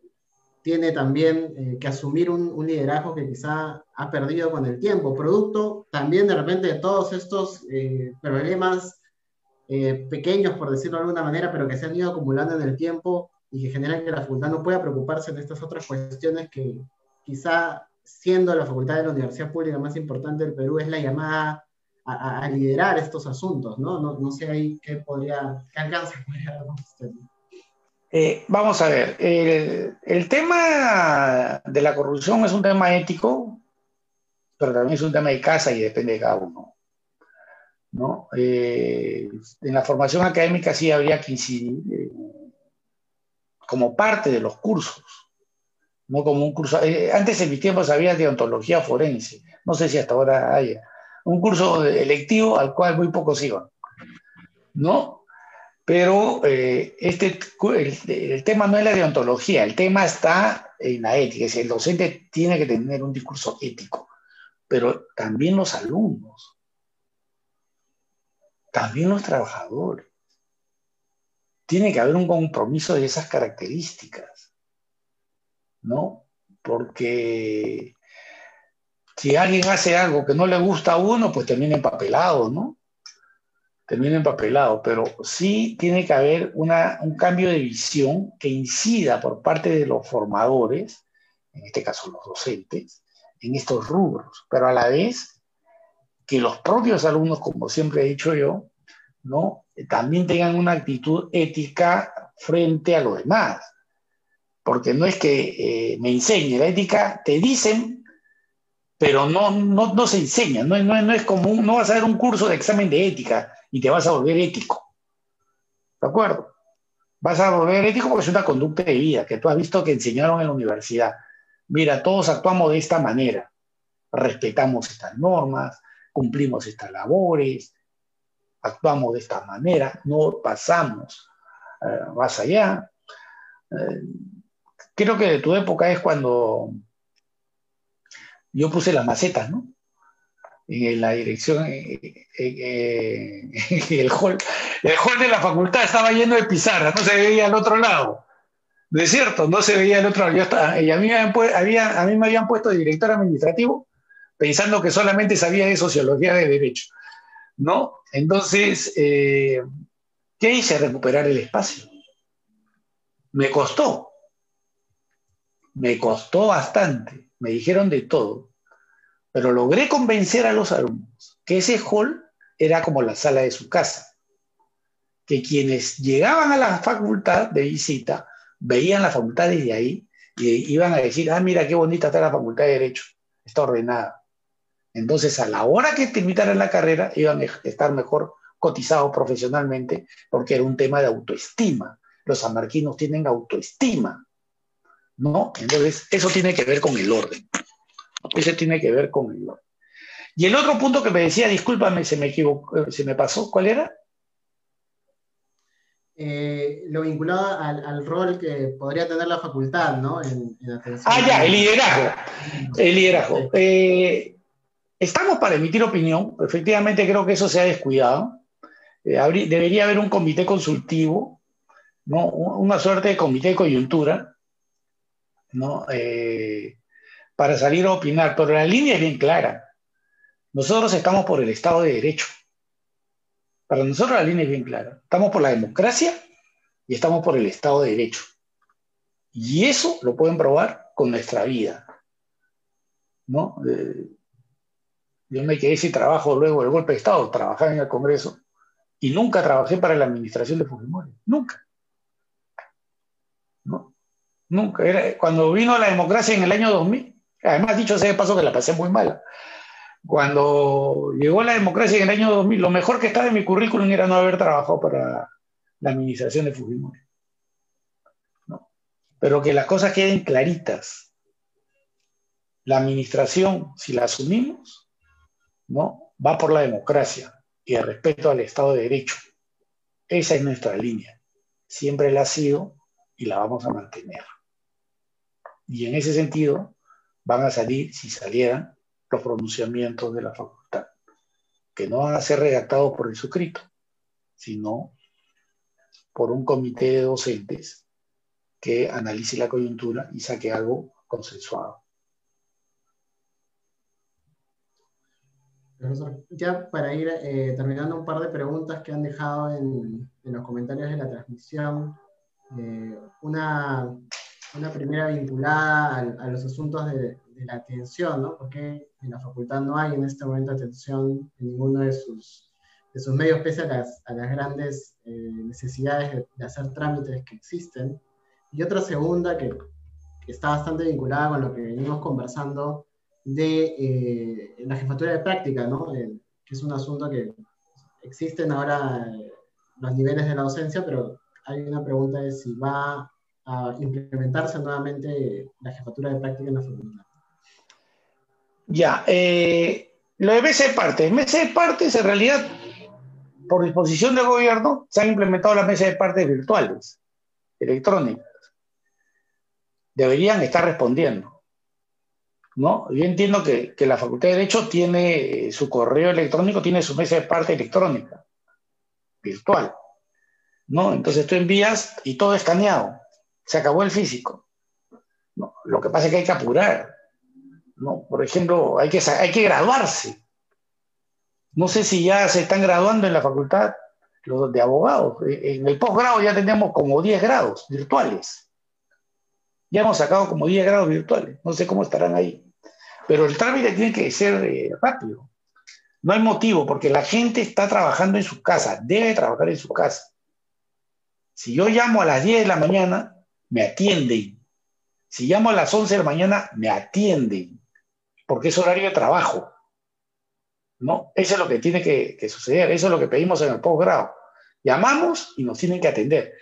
tiene también eh, que asumir un, un, liderazgo que quizá ha perdido con el tiempo, producto también de repente de todos estos eh, problemas pequeños, por decirlo de alguna manera, pero que se han ido acumulando en el tiempo y que generan que la facultad no pueda preocuparse en estas otras cuestiones que, quizá siendo la facultad de la universidad pública más importante del Perú, es la llamada a, liderar estos asuntos, ¿no? ¿no? sé ahí qué podría, qué alcance podría dar usted. Eh, vamos a ver, el, tema de la corrupción es un tema ético, pero también es un tema de casa y depende de cada uno. ¿no? Eh, en la formación académica sí habría que incidir eh, como parte de los cursos, no como un curso. Eh, antes en mis tiempos había deontología forense, no sé si hasta ahora haya. Un curso electivo al cual muy pocos iban, ¿no? Pero eh, este, el, tema no es la deontología, el tema está en la ética. Es decir, el docente tiene que tener un discurso ético, pero también los alumnos, también los trabajadores. Tiene que haber un compromiso de esas características. ¿no? Porque si alguien hace algo que no le gusta a uno, pues termina empapelado, ¿no? Termina empapelado, pero sí tiene que haber una, un cambio de visión que incida por parte de los formadores, en este caso los docentes, en estos rubros, pero a la vez que los propios alumnos, como siempre he dicho yo, ¿no? también tengan una actitud ética frente a los demás. Porque no es que eh, me enseñe, la ética te dicen, pero no, no, no se enseña, no, no, no es como, no vas a dar un curso de examen de ética y te vas a volver ético. ¿De acuerdo? Vas a volver ético porque es una conducta de vida que tú has visto que enseñaron en la universidad. Mira, todos actuamos de esta manera, respetamos estas normas, cumplimos estas labores, actuamos de esta manera, no pasamos eh, más allá. Eh, creo que de tu época es cuando yo puse las macetas, ¿no? En la dirección, el, hall, el hall de la facultad estaba lleno de pizarras, no se veía al otro lado. ¿No es cierto? No se veía al otro lado. Yo y a mí, a mí me habían puesto de director administrativo pensando que solamente sabía de sociología de derecho. ¿No? Entonces, eh, ¿qué hice? Recuperar el espacio. Me costó, me costó bastante, me dijeron de todo, pero logré convencer a los alumnos que ese hall era como la sala de su casa, que quienes llegaban a la facultad de visita veían la facultad desde ahí y iban a decir, ah, mira qué bonita está la facultad de Derecho, está ordenada. Entonces, a la hora que terminaran la carrera, iban a estar mejor cotizados profesionalmente, porque era un tema de autoestima. Los amarquinos tienen autoestima. ¿no? Entonces, eso tiene que ver con el orden. Eso tiene que ver con el. Y el otro punto que me decía, discúlpame, se me equivocó, se me pasó, ¿cuál era? eh, lo vinculado al, rol que podría tener la facultad, ¿no? En, ah, ya, el liderazgo. El liderazgo. Eh, estamos para emitir opinión. Efectivamente, creo que eso se ha descuidado. Eh, debería haber un comité consultivo, ¿no? Una suerte de comité de coyuntura, ¿no? Para salir a opinar. Pero la línea es bien clara. Nosotros estamos por el Estado de Derecho. Para nosotros la línea es bien clara. Estamos por la democracia y estamos por el Estado de Derecho. Y eso lo pueden probar con nuestra vida. ¿no? Eh, yo me quedé sin trabajo luego del golpe de Estado, trabajaba en el Congreso y nunca trabajé para la administración de Fujimori. Nunca. Nunca. Cuando vino la democracia en el año 2000, además dicho sea de paso que la pasé muy mala cuando llegó la democracia en el año 2000, lo mejor que estaba en mi currículum era no haber trabajado para la administración de Fujimori. Pero que las cosas queden claritas. La administración, si la asumimos, ¿no? va por la democracia y el respeto al Estado de Derecho. Esa es nuestra línea. Siempre la ha sido y la vamos a mantener. Y en ese sentido, van a salir, si salieran, los pronunciamientos de la facultad, que no van a ser redactados por el suscrito, sino por un comité de docentes que analice la coyuntura y saque algo consensuado. Profesor, ya para ir eh, terminando un par de preguntas que han dejado en, los comentarios de la transmisión. Eh, una, una, primera vinculada a, los asuntos de, de la atención, ¿no? Porque en la facultad no hay en este momento atención en ninguno de sus, de sus medios, pese a las, a las grandes eh, necesidades de, hacer trámites que existen. Y otra segunda que, que, está bastante vinculada con lo que venimos conversando de eh, la jefatura de práctica, ¿no? Eh, que es un asunto que existen ahora los niveles de la docencia, pero hay una pregunta de si va a implementarse nuevamente la jefatura de práctica en la facultad. Ya, eh, lo de mesa de partes. Mesa de partes, en realidad, por disposición del gobierno, se han implementado las mesas de partes virtuales, electrónicas. Deberían estar respondiendo. ¿no? Yo entiendo que, la Facultad de Derecho tiene eh, su correo electrónico, tiene su mesa de parte electrónica, virtual. ¿no? Entonces tú envías y todo escaneado. Se acabó el físico. ¿no? Lo que pasa es que hay que apurar. ¿no? Por ejemplo, hay que, hay que graduarse. No sé si ya se están graduando en la facultad los de abogados. E, en el posgrado ya tenemos como 10 grados virtuales. Ya hemos sacado como 10 grados virtuales. No sé cómo estarán ahí. Pero el trámite tiene que ser eh, rápido. No hay motivo, porque la gente está trabajando en su casa, debe trabajar en su casa. Si yo llamo a las 10 de la mañana, me atienden. Si llamo a las 11 de la mañana, me atienden porque es horario de trabajo. ¿no? Eso es lo que tiene que, suceder, eso es lo que pedimos en el posgrado. Llamamos y nos tienen que atender.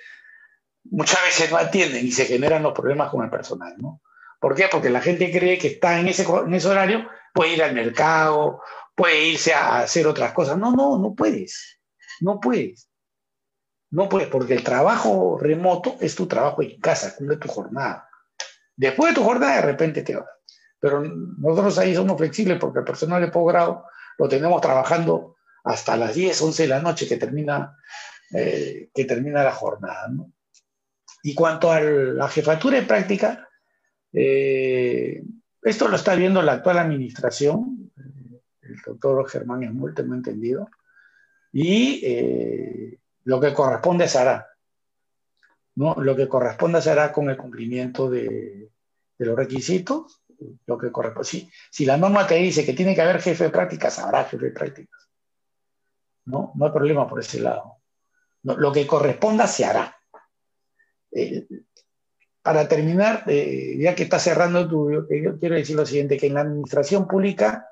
Muchas veces no atienden y se generan los problemas con el personal. ¿no? ¿Por qué? Porque la gente cree que está en ese, en ese horario, puede ir al mercado, puede irse a hacer otras cosas. No, no, no puedes. No puedes. No puedes, porque el trabajo remoto es tu trabajo en casa, cumple tu jornada. Después de tu jornada, de repente te vas pero nosotros ahí somos flexibles porque el personal de posgrado lo tenemos trabajando hasta las 10, 11 de la noche que termina, eh, que termina la jornada. Y cuanto a la jefatura de práctica, eh, esto lo está viendo la actual administración, eh, el doctor Germán Esmul, tengo entendido, y lo que corresponde se hará. ¿no? Lo que corresponde se hará con el cumplimiento de, los requisitos lo que corresponde. Si, si la norma te dice que tiene que haber jefe de prácticas, habrá jefe de prácticas. ¿No? No hay problema por ese lado. lo que corresponda se hará. Eh, para terminar, eh, ya que está cerrando tu, yo, quiero decir lo siguiente, que en la administración pública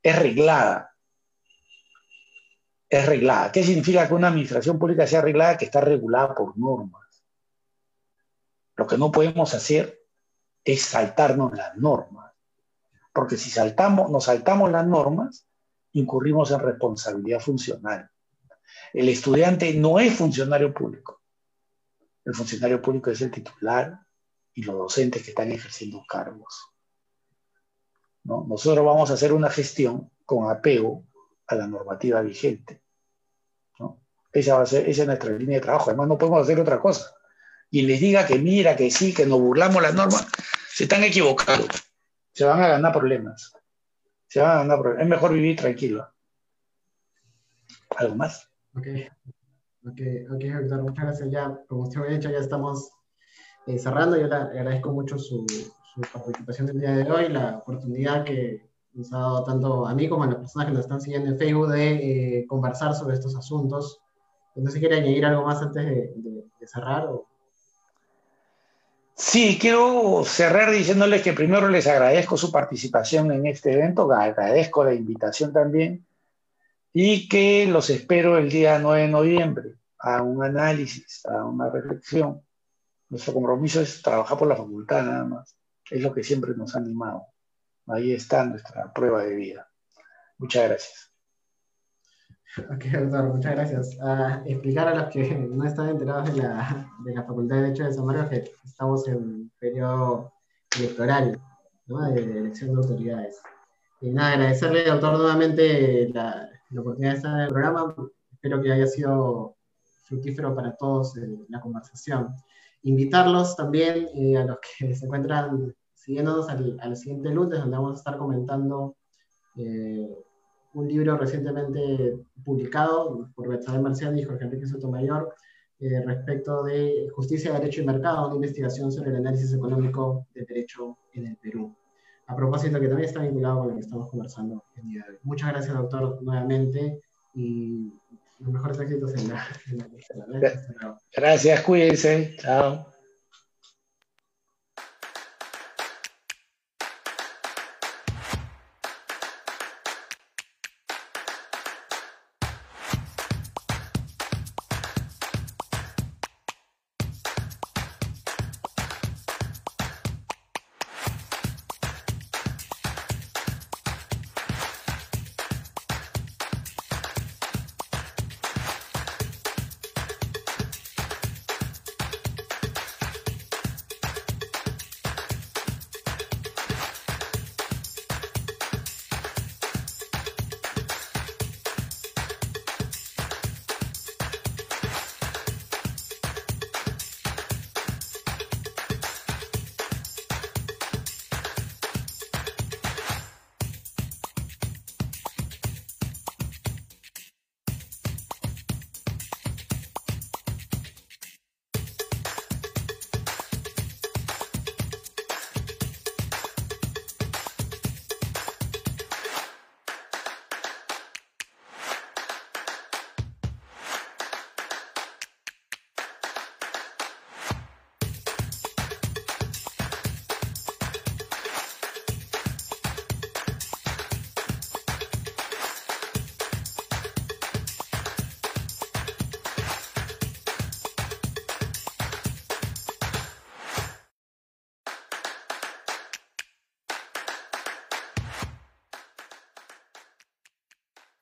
es reglada. Es reglada. ¿Qué significa que una administración pública sea reglada? Que está regulada por normas. Lo que no podemos hacer es saltarnos las normas. Porque si saltamos, nos saltamos las normas, incurrimos en responsabilidad funcional. El estudiante no es funcionario público, El funcionario público es el titular y los docentes que están ejerciendo cargos. ¿no? Nosotros vamos a hacer una gestión con apego a la normativa vigente. ¿no? Esa, va a ser, esa es nuestra línea de trabajo. Además, no podemos hacer otra cosa. Y les diga que mira, que sí, que nos burlamos las normas, se están equivocados. Se van a ganar problemas. Se van a ganar problemas. Es mejor vivir tranquilo. ¿Algo más? Ok, ok, ok, doctor. Muchas gracias. Ya, como usted me ha dicho, ya estamos eh, cerrando. Yo le agradezco mucho su, su participación del día de hoy, la oportunidad que dado tanto a mí como a las personas que nos están siguiendo en Facebook de eh, conversar sobre estos asuntos. No sé si quiere añadir algo más antes de, cerrar. Sí, quiero cerrar diciéndoles que primero les agradezco su participación en este evento, agradezco la invitación también y que los espero el día 9 de noviembre a un análisis, a una reflexión. Nuestro compromiso es trabajar por la facultad nada más es lo que siempre nos ha animado. Ahí está nuestra prueba de vida. Muchas gracias. Ok, doctor, muchas gracias. Explicar a los que no están enterados de la, de la Facultad de Derecho de San Marcos que estamos en periodo electoral, ¿no? de, elección de autoridades. Y nada, agradecerle, doctor, nuevamente la, la, oportunidad de estar en el programa. Espero que haya sido fructífero para todos eh, la conversación. Invitarlos también eh, a los que se encuentran siguiéndonos al, siguiente lunes, donde vamos a estar comentando eh, un libro recientemente publicado por Betsabe Marcial y Jorge Enrique Sotomayor eh, respecto de justicia, derecho y mercado, una investigación sobre el análisis económico de derecho en el Perú. A propósito, que también está vinculado con lo que estamos conversando el día de hoy. Muchas gracias, doctor, nuevamente y los mejores éxitos en la, en Gracias, cuídense. Chao.